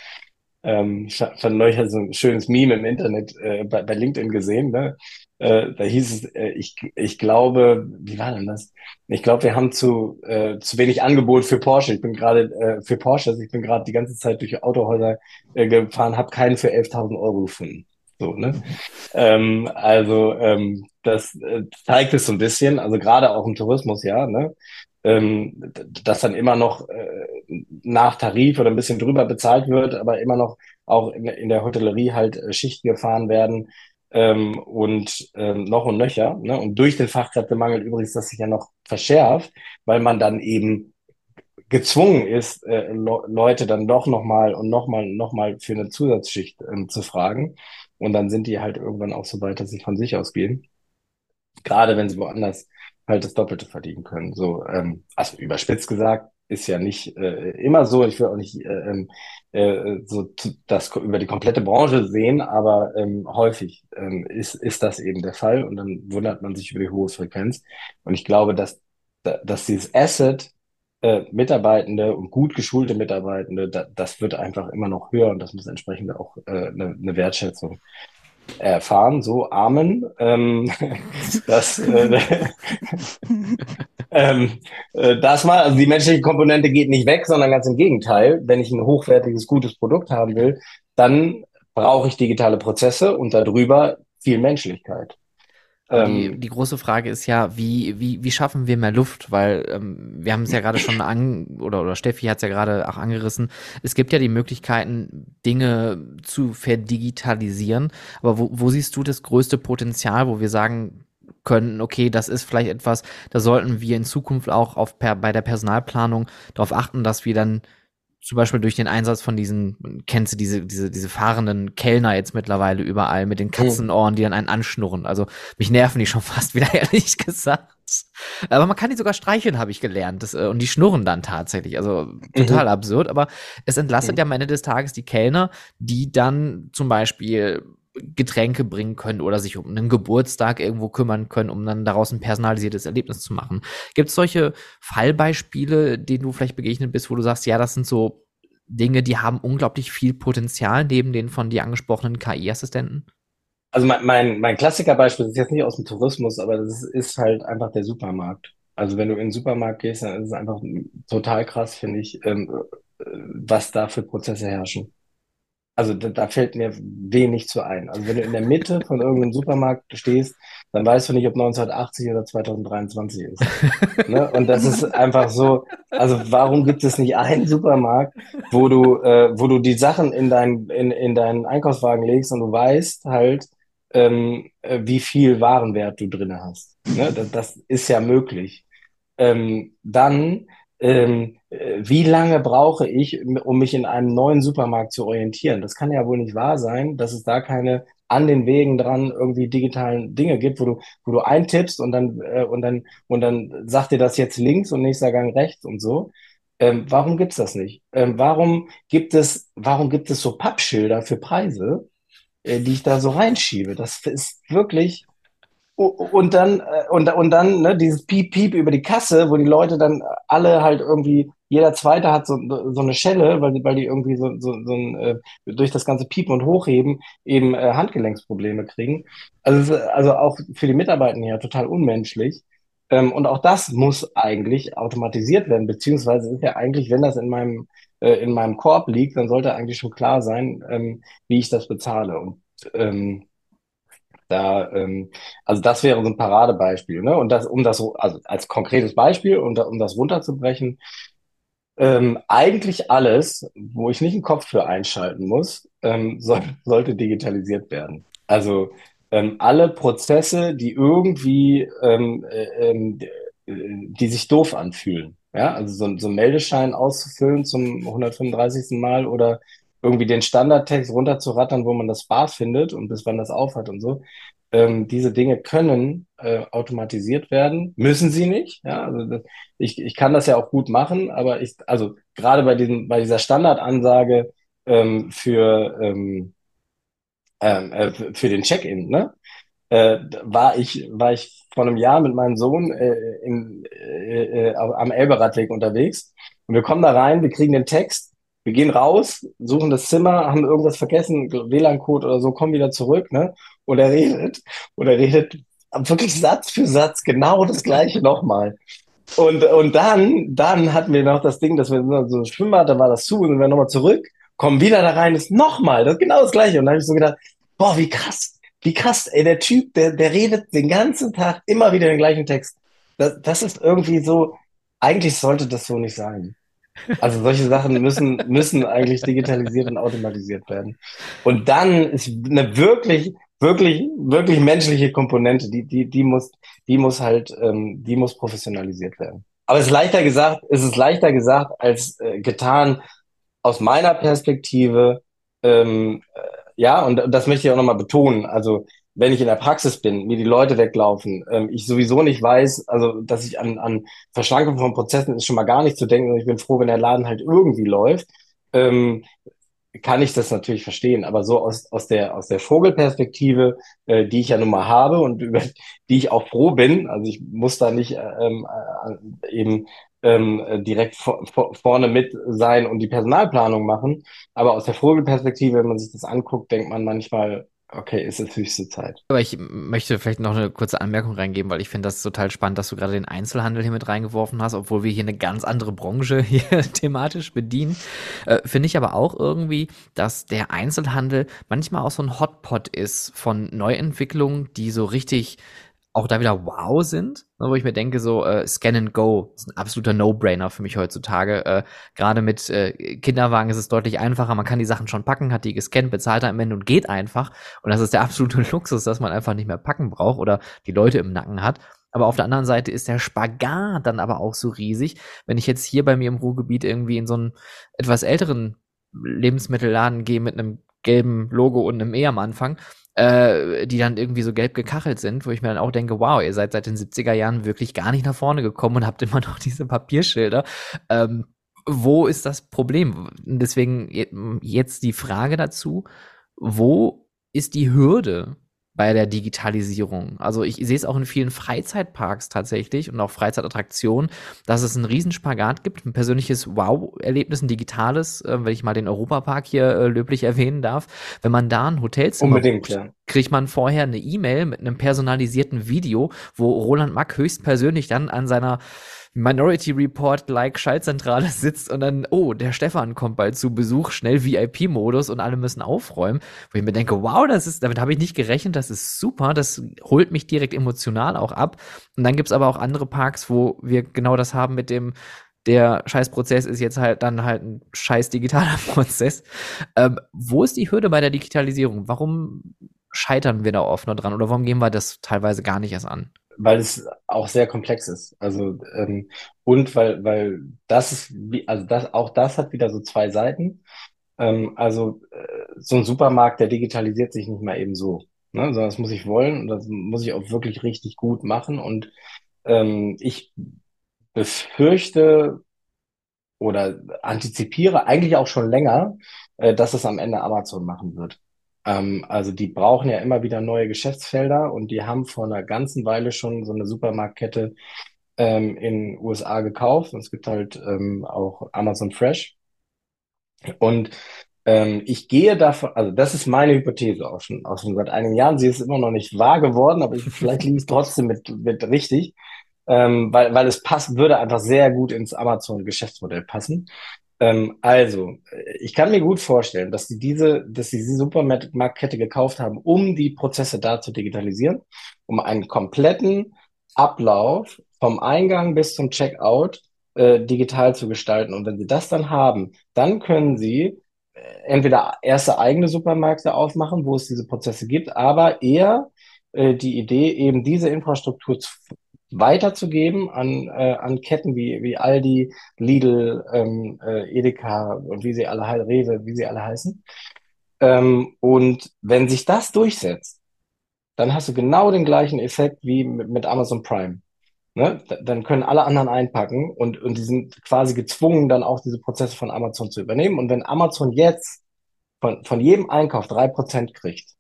ähm, ich habe neulich so ein schönes Meme im Internet äh, bei, bei LinkedIn gesehen. Ne? Äh, da hieß es, äh, ich, ich glaube, wie war denn das? Ich glaube, wir haben zu, äh, zu wenig Angebot für Porsche. Ich bin gerade äh, für Porsche, also ich bin gerade die ganze Zeit durch Autohäuser äh, gefahren, habe keinen für 11.000 Euro gefunden. So, ne? Ähm, also ähm, das äh, zeigt es so ein bisschen, also gerade auch im Tourismus, ja, ne? Ähm, dass dann immer noch äh, nach Tarif oder ein bisschen drüber bezahlt wird, aber immer noch auch in, in der Hotellerie halt äh, Schichten gefahren werden ähm, und ähm, noch und nöcher. Ne? Und durch den Fachkräftemangel übrigens das sich ja noch verschärft, weil man dann eben gezwungen ist, äh, Leute dann doch nochmal und nochmal und nochmal für eine Zusatzschicht ähm, zu fragen. Und dann sind die halt irgendwann auch so weit, dass sie von sich ausgehen. Gerade wenn sie woanders halt das Doppelte verdienen können. So, ähm, also überspitzt gesagt, ist ja nicht äh, immer so. Ich will auch nicht äh, ähm, äh, so das über die komplette Branche sehen, aber ähm, häufig ähm, ist, ist das eben der Fall und dann wundert man sich über die hohe Frequenz. Und ich glaube, dass, dass dieses Asset äh, Mitarbeitende und gut geschulte Mitarbeitende, da, das wird einfach immer noch höher und das muss entsprechend auch eine äh, ne, ne Wertschätzung erfahren. So, Amen. Ähm, das, äh, ähm, äh, das mal, also die menschliche Komponente geht nicht weg, sondern ganz im Gegenteil. Wenn ich ein hochwertiges, gutes Produkt haben will, dann brauche ich digitale Prozesse und darüber viel Menschlichkeit. Die, ähm, die, große Frage ist ja, wie, wie, wie schaffen wir mehr Luft? Weil ähm, wir haben es ja gerade schon an, oder, oder Steffi hat es ja gerade auch angerissen. Es gibt ja die Möglichkeiten, Dinge zu verdigitalisieren. Aber wo, wo siehst du das größte Potenzial, wo wir sagen können, okay, das ist vielleicht etwas, da sollten wir in Zukunft auch auf per, bei der Personalplanung darauf achten, dass wir dann zum Beispiel durch den Einsatz von diesen, kennst du diese, diese, diese fahrenden Kellner jetzt mittlerweile überall mit den Katzenohren, die dann einen anschnurren. Also mich nerven die schon fast wieder, ehrlich gesagt. Aber man kann die sogar streicheln, habe ich gelernt. Das, äh, und die schnurren dann tatsächlich. Also total mhm. absurd. Aber es entlastet mhm. ja am Ende des Tages die Kellner, die dann zum Beispiel Getränke bringen können oder sich um einen Geburtstag irgendwo kümmern können, um dann daraus ein personalisiertes Erlebnis zu machen. Gibt es solche Fallbeispiele, denen du vielleicht begegnet bist, wo du sagst, ja, das sind so Dinge, die haben unglaublich viel Potenzial neben den von dir angesprochenen KI-Assistenten? Also mein, mein, mein Klassikerbeispiel ist jetzt nicht aus dem Tourismus, aber das ist halt einfach der Supermarkt. Also wenn du in den Supermarkt gehst, dann ist es einfach total krass, finde ich, ähm, äh, was da für Prozesse herrschen. Also da, da fällt mir wenig zu ein. Also wenn du in der Mitte von irgendeinem Supermarkt stehst, dann weißt du nicht, ob 1980 oder 2023 ist. ne? Und das ist einfach so, also warum gibt es nicht einen Supermarkt, wo du, äh, wo du die Sachen in, dein, in, in deinen Einkaufswagen legst und du weißt halt, ähm, äh, wie viel Warenwert du drin hast. Ne? Das, das ist ja möglich. Ähm, dann ähm, äh, wie lange brauche ich, um mich in einem neuen Supermarkt zu orientieren? Das kann ja wohl nicht wahr sein, dass es da keine an den Wegen dran irgendwie digitalen Dinge gibt, wo du, wo du eintippst und dann, äh, und dann, und dann sagt dir das jetzt links und nächster Gang rechts und so. Ähm, warum gibt's das nicht? Ähm, warum gibt es, warum gibt es so Pappschilder für Preise, äh, die ich da so reinschiebe? Das ist wirklich, und dann, äh, und, und dann ne, dieses Piep, Piep über die Kasse, wo die Leute dann alle halt irgendwie, jeder Zweite hat so, so eine Schelle, weil, weil die irgendwie so, so, so ein, äh, durch das ganze Piepen und Hochheben eben äh, Handgelenksprobleme kriegen. Also, also auch für die Mitarbeiter ja total unmenschlich. Ähm, und auch das muss eigentlich automatisiert werden, beziehungsweise ist ja eigentlich, wenn das in meinem, äh, in meinem Korb liegt, dann sollte eigentlich schon klar sein, ähm, wie ich das bezahle. Und ähm, da, ähm, also das wäre so ein Paradebeispiel, ne? Und das, um das, also als konkretes Beispiel, und um das runterzubrechen, ähm, eigentlich alles, wo ich nicht einen Kopf für einschalten muss, ähm, soll, sollte digitalisiert werden. Also ähm, alle Prozesse, die irgendwie, ähm, äh, ähm, die sich doof anfühlen. Ja, also so, so einen Meldeschein auszufüllen zum 135. Mal oder irgendwie den Standardtext runterzurattern, wo man das Bar findet und bis wann das aufhat und so. Ähm, diese Dinge können äh, automatisiert werden, müssen sie nicht. Ja, also das, ich, ich kann das ja auch gut machen, aber ich, also gerade bei diesem, bei dieser Standardansage ähm, für ähm, ähm äh, für den Check-in, ne? Äh, war ich war ich vor einem Jahr mit meinem Sohn äh, in, äh, äh am Elberadweg unterwegs und wir kommen da rein, wir kriegen den Text wir gehen raus, suchen das Zimmer, haben irgendwas vergessen, WLAN-Code oder so, kommen wieder zurück, ne? Und er redet, und er redet wirklich Satz für Satz genau das Gleiche nochmal. Und, und dann, dann hatten wir noch das Ding, dass wir so ein Schwimmbad, da war das zu, und wir nochmal zurück, kommen wieder da rein, ist nochmal, das ist genau das Gleiche. Und dann habe ich so gedacht, boah, wie krass, wie krass, ey, der Typ, der, der redet den ganzen Tag immer wieder den gleichen Text. Das, das ist irgendwie so, eigentlich sollte das so nicht sein. Also solche Sachen müssen, müssen eigentlich digitalisiert und automatisiert werden. Und dann ist eine wirklich, wirklich, wirklich menschliche Komponente, die, die, die muss, die muss halt, ähm, die muss professionalisiert werden. Aber es ist leichter gesagt, es ist leichter gesagt als äh, getan aus meiner Perspektive. Ähm, äh, ja, und das möchte ich auch nochmal betonen. Also wenn ich in der Praxis bin, mir die Leute weglaufen, ähm, ich sowieso nicht weiß, also dass ich an, an Verschlankung von Prozessen ist schon mal gar nicht zu denken und ich bin froh, wenn der Laden halt irgendwie läuft, ähm, kann ich das natürlich verstehen. Aber so aus, aus der, aus der Vogelperspektive, äh, die ich ja nun mal habe und über die ich auch froh bin, also ich muss da nicht ähm, äh, eben ähm, direkt vor, vor, vorne mit sein und die Personalplanung machen. Aber aus der Vogelperspektive, wenn man sich das anguckt, denkt man manchmal, Okay, ist es höchste Zeit. Aber ich möchte vielleicht noch eine kurze Anmerkung reingeben, weil ich finde das total spannend, dass du gerade den Einzelhandel hier mit reingeworfen hast, obwohl wir hier eine ganz andere Branche hier thematisch bedienen. Äh, finde ich aber auch irgendwie, dass der Einzelhandel manchmal auch so ein Hotpot ist von Neuentwicklungen, die so richtig auch da wieder wow sind, ne, wo ich mir denke, so äh, Scan and Go ist ein absoluter No-Brainer für mich heutzutage. Äh, Gerade mit äh, Kinderwagen ist es deutlich einfacher. Man kann die Sachen schon packen, hat die gescannt, bezahlt am Ende und geht einfach. Und das ist der absolute Luxus, dass man einfach nicht mehr packen braucht oder die Leute im Nacken hat. Aber auf der anderen Seite ist der Spagat dann aber auch so riesig. Wenn ich jetzt hier bei mir im Ruhrgebiet irgendwie in so einen etwas älteren Lebensmittelladen gehe mit einem gelben Logo und einem E am Anfang, äh, die dann irgendwie so gelb gekachelt sind, wo ich mir dann auch denke, wow, ihr seid seit den 70er Jahren wirklich gar nicht nach vorne gekommen und habt immer noch diese Papierschilder. Ähm, wo ist das Problem? Deswegen jetzt die Frage dazu, wo ist die Hürde bei der Digitalisierung. Also ich sehe es auch in vielen Freizeitparks tatsächlich und auch Freizeitattraktionen, dass es einen Riesenspagat gibt, ein persönliches Wow-Erlebnis, ein digitales, äh, wenn ich mal den Europapark hier äh, löblich erwähnen darf. Wenn man da ein Hotelzimmer Unbedingt, ja. kriegt man vorher eine E-Mail mit einem personalisierten Video, wo Roland Mack höchstpersönlich dann an seiner Minority Report like Schaltzentrale sitzt und dann, oh, der Stefan kommt bald zu Besuch, schnell VIP-Modus und alle müssen aufräumen. Wo ich mir denke, wow, das ist, damit habe ich nicht gerechnet, das ist super, das holt mich direkt emotional auch ab. Und dann gibt's aber auch andere Parks, wo wir genau das haben mit dem, der Scheißprozess ist jetzt halt dann halt ein scheiß digitaler Prozess. Ähm, wo ist die Hürde bei der Digitalisierung? Warum scheitern wir da oft noch dran oder warum gehen wir das teilweise gar nicht erst an? Weil es auch sehr komplex ist. Also ähm, und weil weil das ist wie also das auch das hat wieder so zwei Seiten. Ähm, also äh, so ein Supermarkt, der digitalisiert sich nicht mal eben so, ne? Sondern das muss ich wollen und das muss ich auch wirklich richtig gut machen. Und ähm, ich befürchte oder antizipiere eigentlich auch schon länger, äh, dass es am Ende Amazon machen wird. Ähm, also die brauchen ja immer wieder neue Geschäftsfelder und die haben vor einer ganzen Weile schon so eine Supermarktkette ähm, in USA gekauft. Und es gibt halt ähm, auch Amazon Fresh. Und ähm, ich gehe davon, also das ist meine Hypothese auch schon, auch schon seit einigen Jahren. Sie ist immer noch nicht wahr geworden, aber ich, vielleicht liege ich trotzdem mit, mit richtig, ähm, weil, weil es passt, würde einfach sehr gut ins Amazon-Geschäftsmodell passen. Ähm, also, ich kann mir gut vorstellen, dass sie diese, dass sie diese Supermarktkette gekauft haben, um die Prozesse da zu digitalisieren, um einen kompletten Ablauf vom Eingang bis zum Checkout äh, digital zu gestalten. Und wenn sie das dann haben, dann können sie äh, entweder erste eigene Supermärkte aufmachen, wo es diese Prozesse gibt, aber eher äh, die Idee, eben diese Infrastruktur zu, weiterzugeben an, äh, an Ketten wie, wie Aldi, Lidl, ähm, äh, Edeka und wie sie alle Rewe, wie sie alle heißen. Ähm, und wenn sich das durchsetzt, dann hast du genau den gleichen Effekt wie mit, mit Amazon Prime. Ne? Dann können alle anderen einpacken und, und die sind quasi gezwungen, dann auch diese Prozesse von Amazon zu übernehmen. Und wenn Amazon jetzt von, von jedem Einkauf drei Prozent kriegt,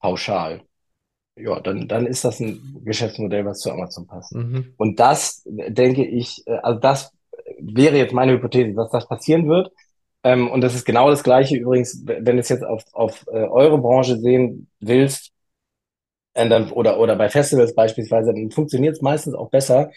pauschal, ja, dann, dann ist das ein Geschäftsmodell, was zu Amazon passt. Mhm. Und das, denke ich, äh, also das wäre jetzt meine Hypothese, dass das passieren wird. Ähm, und das ist genau das Gleiche übrigens, wenn du es jetzt auf, auf äh, eure Branche sehen willst, äh, dann, oder, oder bei Festivals beispielsweise, dann funktioniert es meistens auch besser,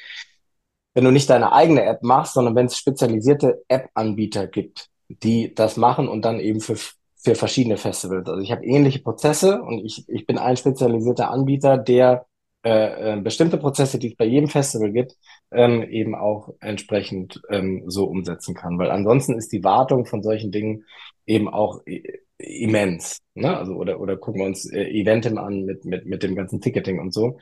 wenn du nicht deine eigene App machst, sondern wenn es spezialisierte App-Anbieter gibt, die das machen und dann eben für für verschiedene Festivals. Also ich habe ähnliche Prozesse und ich, ich bin ein spezialisierter Anbieter, der äh, äh, bestimmte Prozesse, die es bei jedem Festival gibt, ähm, eben auch entsprechend ähm, so umsetzen kann. Weil ansonsten ist die Wartung von solchen Dingen eben auch immens. Ne? Also oder oder gucken wir uns äh, Eventim an mit mit mit dem ganzen Ticketing und so.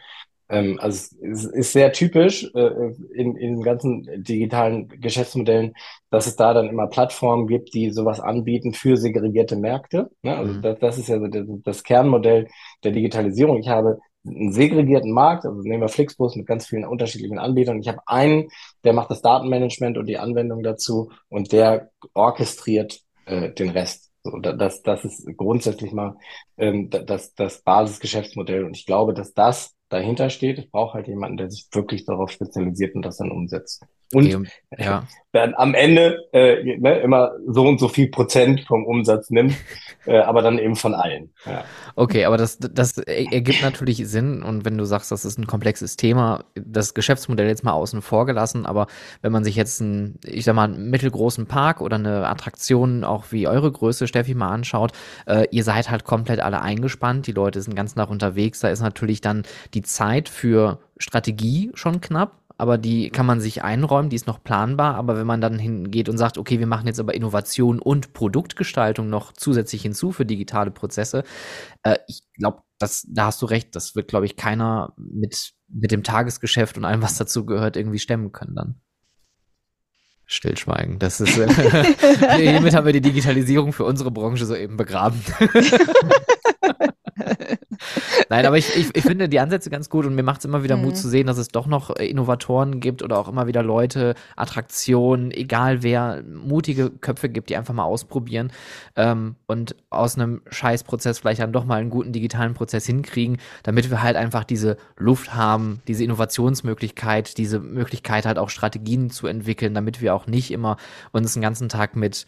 Ähm, also es ist sehr typisch äh, in, in den ganzen digitalen Geschäftsmodellen, dass es da dann immer Plattformen gibt, die sowas anbieten für segregierte Märkte. Ne? Also mhm. das, das ist ja so das, das Kernmodell der Digitalisierung. Ich habe einen segregierten Markt, also nehmen wir Flixbus mit ganz vielen unterschiedlichen Anbietern. Ich habe einen, der macht das Datenmanagement und die Anwendung dazu und der orchestriert äh, den Rest. So, das, das ist grundsätzlich mal ähm, das, das Basisgeschäftsmodell. Und ich glaube, dass das dahinter steht. Es braucht halt jemanden, der sich wirklich darauf spezialisiert und das dann umsetzt. Und okay, ja. dann am Ende äh, ne, immer so und so viel Prozent vom Umsatz nimmt, äh, aber dann eben von allen. Ja. Okay, aber das, das ergibt natürlich Sinn und wenn du sagst, das ist ein komplexes Thema, das Geschäftsmodell jetzt mal außen vor gelassen, aber wenn man sich jetzt einen, ich sag mal, einen mittelgroßen Park oder eine Attraktion, auch wie eure Größe, Steffi, mal anschaut, äh, ihr seid halt komplett alle eingespannt, die Leute sind ganz nach unterwegs, da ist natürlich dann die Zeit für Strategie schon knapp aber die kann man sich einräumen, die ist noch planbar. Aber wenn man dann hingeht und sagt, okay, wir machen jetzt aber Innovation und Produktgestaltung noch zusätzlich hinzu für digitale Prozesse, äh, ich glaube, da hast du recht, das wird, glaube ich, keiner mit, mit dem Tagesgeschäft und allem, was dazu gehört, irgendwie stemmen können dann. Stillschweigen. Das ist äh, hiermit haben wir die Digitalisierung für unsere Branche soeben begraben. Nein, aber ich, ich, ich finde die Ansätze ganz gut und mir macht es immer wieder Mhm. Mut zu sehen, dass es doch noch äh, Innovatoren gibt oder auch immer wieder Leute, Attraktionen, egal wer, mutige Köpfe gibt, die einfach mal ausprobieren ähm, und aus einem Scheißprozess vielleicht dann doch mal einen guten digitalen Prozess hinkriegen, damit wir halt einfach diese Luft haben, diese Innovationsmöglichkeit, diese Möglichkeit halt auch Strategien zu entwickeln, damit wir auch nicht immer uns den ganzen Tag mit,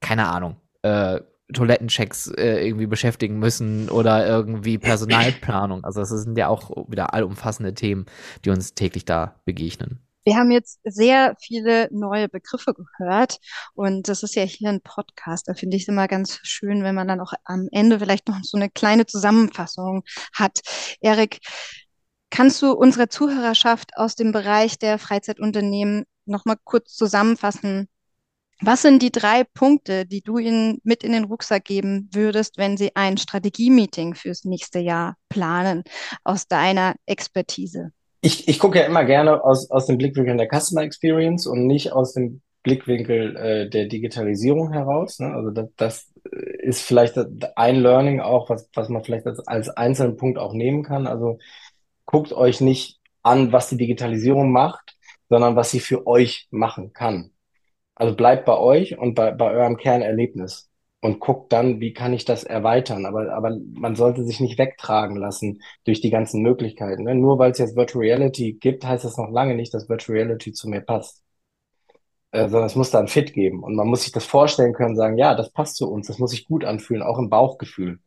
keine Ahnung, äh, Toilettenchecks äh, irgendwie beschäftigen müssen oder irgendwie Personalplanung. Also das sind ja auch wieder allumfassende Themen, die uns täglich da begegnen. Wir haben jetzt sehr viele neue Begriffe gehört und das ist ja hier ein Podcast. Da finde ich es immer ganz schön, wenn man dann auch am Ende vielleicht noch so eine kleine Zusammenfassung hat. Erik, kannst du unserer Zuhörerschaft aus dem Bereich der Freizeitunternehmen noch mal kurz zusammenfassen? Was sind die drei Punkte, die du ihnen mit in den Rucksack geben würdest, wenn sie ein Strategie-Meeting fürs nächste Jahr planen, aus deiner Expertise? Ich, ich gucke ja immer gerne aus, aus dem Blickwinkel der Customer Experience und nicht aus dem Blickwinkel äh, der Digitalisierung heraus. Ne? Also das, das ist vielleicht ein Learning auch, was, was man vielleicht als, als einzelnen Punkt auch nehmen kann. Also guckt euch nicht an, was die Digitalisierung macht, sondern was sie für euch machen kann. Also bleibt bei euch und bei, bei eurem Kernerlebnis und guckt dann, wie kann ich das erweitern. Aber, aber man sollte sich nicht wegtragen lassen durch die ganzen Möglichkeiten. Ne? Nur weil es jetzt Virtual Reality gibt, heißt das noch lange nicht, dass Virtual Reality zu mir passt. Äh, sondern es muss da ein Fit geben. Und man muss sich das vorstellen können, sagen, ja, das passt zu uns, das muss sich gut anfühlen, auch im Bauchgefühl.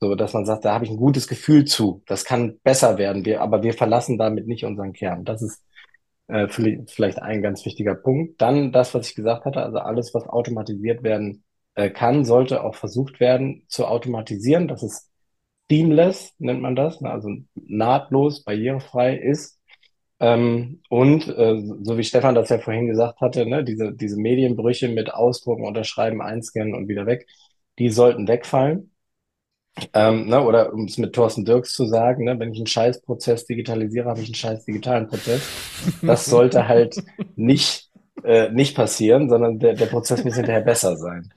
So, dass man sagt, da habe ich ein gutes Gefühl zu. Das kann besser werden, wir, aber wir verlassen damit nicht unseren Kern. Das ist äh, vielleicht ein ganz wichtiger Punkt. Dann das, was ich gesagt hatte, also alles, was automatisiert werden äh, kann, sollte auch versucht werden zu automatisieren. Das ist seamless, nennt man das, ne? also nahtlos, barrierefrei ist. Ähm, und äh, so wie Stefan das ja vorhin gesagt hatte, ne, diese, diese Medienbrüche mit Ausdrucken, Unterschreiben, Einscannen und wieder weg, die sollten wegfallen. Ähm, ne, oder um es mit Thorsten Dirks zu sagen, ne, wenn ich einen Scheißprozess digitalisiere, habe ich einen scheiß digitalen Prozess. Das sollte halt nicht, äh, nicht passieren, sondern der, der Prozess muss hinterher besser sein.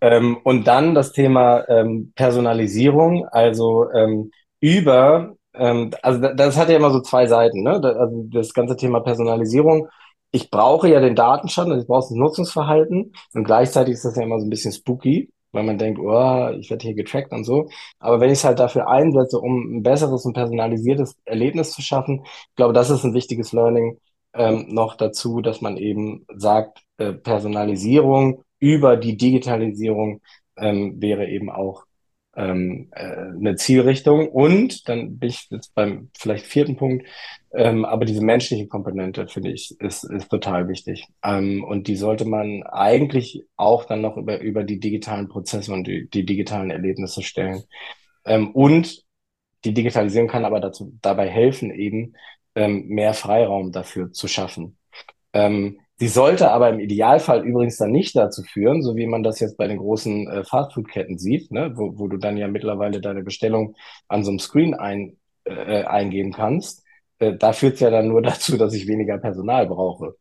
Ähm, und dann das Thema ähm, Personalisierung, also ähm, über, ähm, also das hat ja immer so zwei Seiten, ne? Da, also das ganze Thema Personalisierung. Ich brauche ja den Datenstand, also ich brauche das Nutzungsverhalten und gleichzeitig ist das ja immer so ein bisschen spooky weil man denkt, oh, ich werde hier getrackt und so. Aber wenn ich es halt dafür einsetze, um ein besseres und personalisiertes Erlebnis zu schaffen, ich glaube, das ist ein wichtiges Learning ähm, noch dazu, dass man eben sagt, äh, Personalisierung über die Digitalisierung ähm, wäre eben auch ähm, äh, eine Zielrichtung. Und dann bin ich jetzt beim vielleicht vierten Punkt, ähm, aber diese menschliche Komponente, finde ich, ist, ist total wichtig. Ähm, und die sollte man eigentlich auch dann noch über, über die digitalen Prozesse und die, die digitalen Erlebnisse stellen. Ähm, und die Digitalisierung kann aber dazu, dabei helfen, eben ähm, mehr Freiraum dafür zu schaffen. Ähm, sie sollte aber im Idealfall übrigens dann nicht dazu führen, so wie man das jetzt bei den großen äh, Fastfood-Ketten sieht, ne, wo, wo du dann ja mittlerweile deine Bestellung an so einem Screen ein, äh, eingeben kannst, äh, da führt es ja dann nur dazu, dass ich weniger Personal brauche.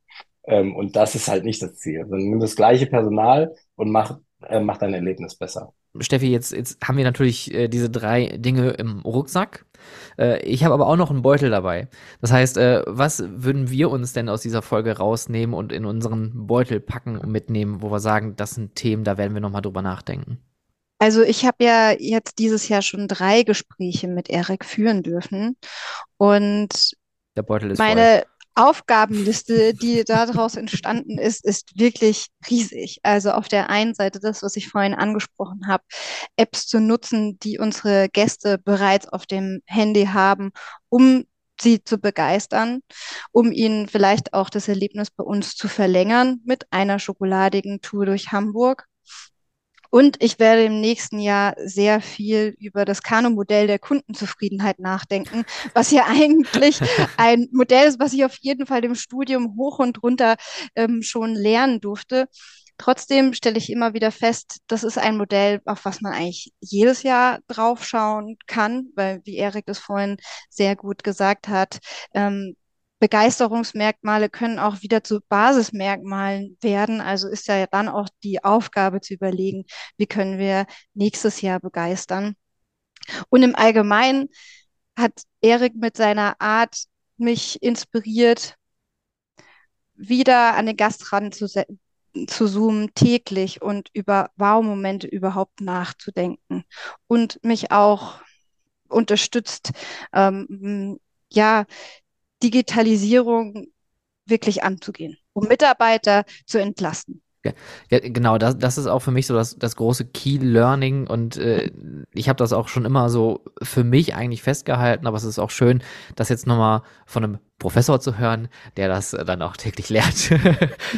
Ähm, und das ist halt nicht das Ziel. Sondern nimm das gleiche Personal und mach, äh, mach dein Erlebnis besser. Steffi, jetzt, jetzt haben wir natürlich äh, diese drei Dinge im Rucksack. Äh, ich habe aber auch noch einen Beutel dabei. Das heißt, äh, was würden wir uns denn aus dieser Folge rausnehmen und in unseren Beutel packen und mitnehmen, wo wir sagen, das sind Themen, da werden wir nochmal drüber nachdenken? Also ich habe ja jetzt dieses Jahr schon drei Gespräche mit Erik führen dürfen und Der Beutel ist meine Aufgabenliste, die daraus entstanden ist, ist wirklich riesig. Also auf der einen Seite das, was ich vorhin angesprochen habe, Apps zu nutzen, die unsere Gäste bereits auf dem Handy haben, um sie zu begeistern, um ihnen vielleicht auch das Erlebnis bei uns zu verlängern mit einer schokoladigen Tour durch Hamburg. Und ich werde im nächsten Jahr sehr viel über das Kano-Modell der Kundenzufriedenheit nachdenken, was ja eigentlich ein Modell ist, was ich auf jeden Fall im Studium hoch und runter ähm, schon lernen durfte. Trotzdem stelle ich immer wieder fest, das ist ein Modell, auf was man eigentlich jedes Jahr draufschauen kann, weil, wie Erik das vorhin sehr gut gesagt hat, ähm, Begeisterungsmerkmale können auch wieder zu Basismerkmalen werden. Also ist ja dann auch die Aufgabe zu überlegen, wie können wir nächstes Jahr begeistern. Und im Allgemeinen hat Erik mit seiner Art mich inspiriert, wieder an den Gast ranzusetzen zu zoomen täglich und über Wow-Momente überhaupt nachzudenken und mich auch unterstützt, ähm, ja, Digitalisierung wirklich anzugehen, um Mitarbeiter zu entlasten. Ja, genau, das, das ist auch für mich so das, das große Key Learning und äh, ich habe das auch schon immer so für mich eigentlich festgehalten, aber es ist auch schön, das jetzt nochmal von einem Professor zu hören, der das dann auch täglich lehrt,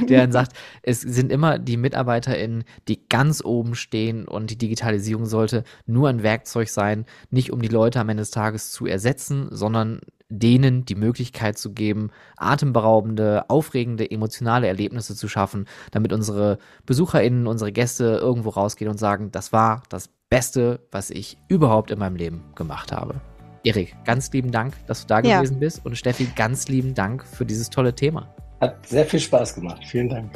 der dann sagt, es sind immer die MitarbeiterInnen, die ganz oben stehen und die Digitalisierung sollte nur ein Werkzeug sein, nicht um die Leute am Ende des Tages zu ersetzen, sondern denen die Möglichkeit zu geben, atemberaubende, aufregende, emotionale Erlebnisse zu schaffen, damit unsere BesucherInnen, unsere Gäste irgendwo rausgehen und sagen, das war das Beste, was ich überhaupt in meinem Leben gemacht habe. Erik, ganz lieben Dank, dass du da ja. gewesen bist und Steffi, ganz lieben Dank für dieses tolle Thema. Hat sehr viel Spaß gemacht. Vielen Dank.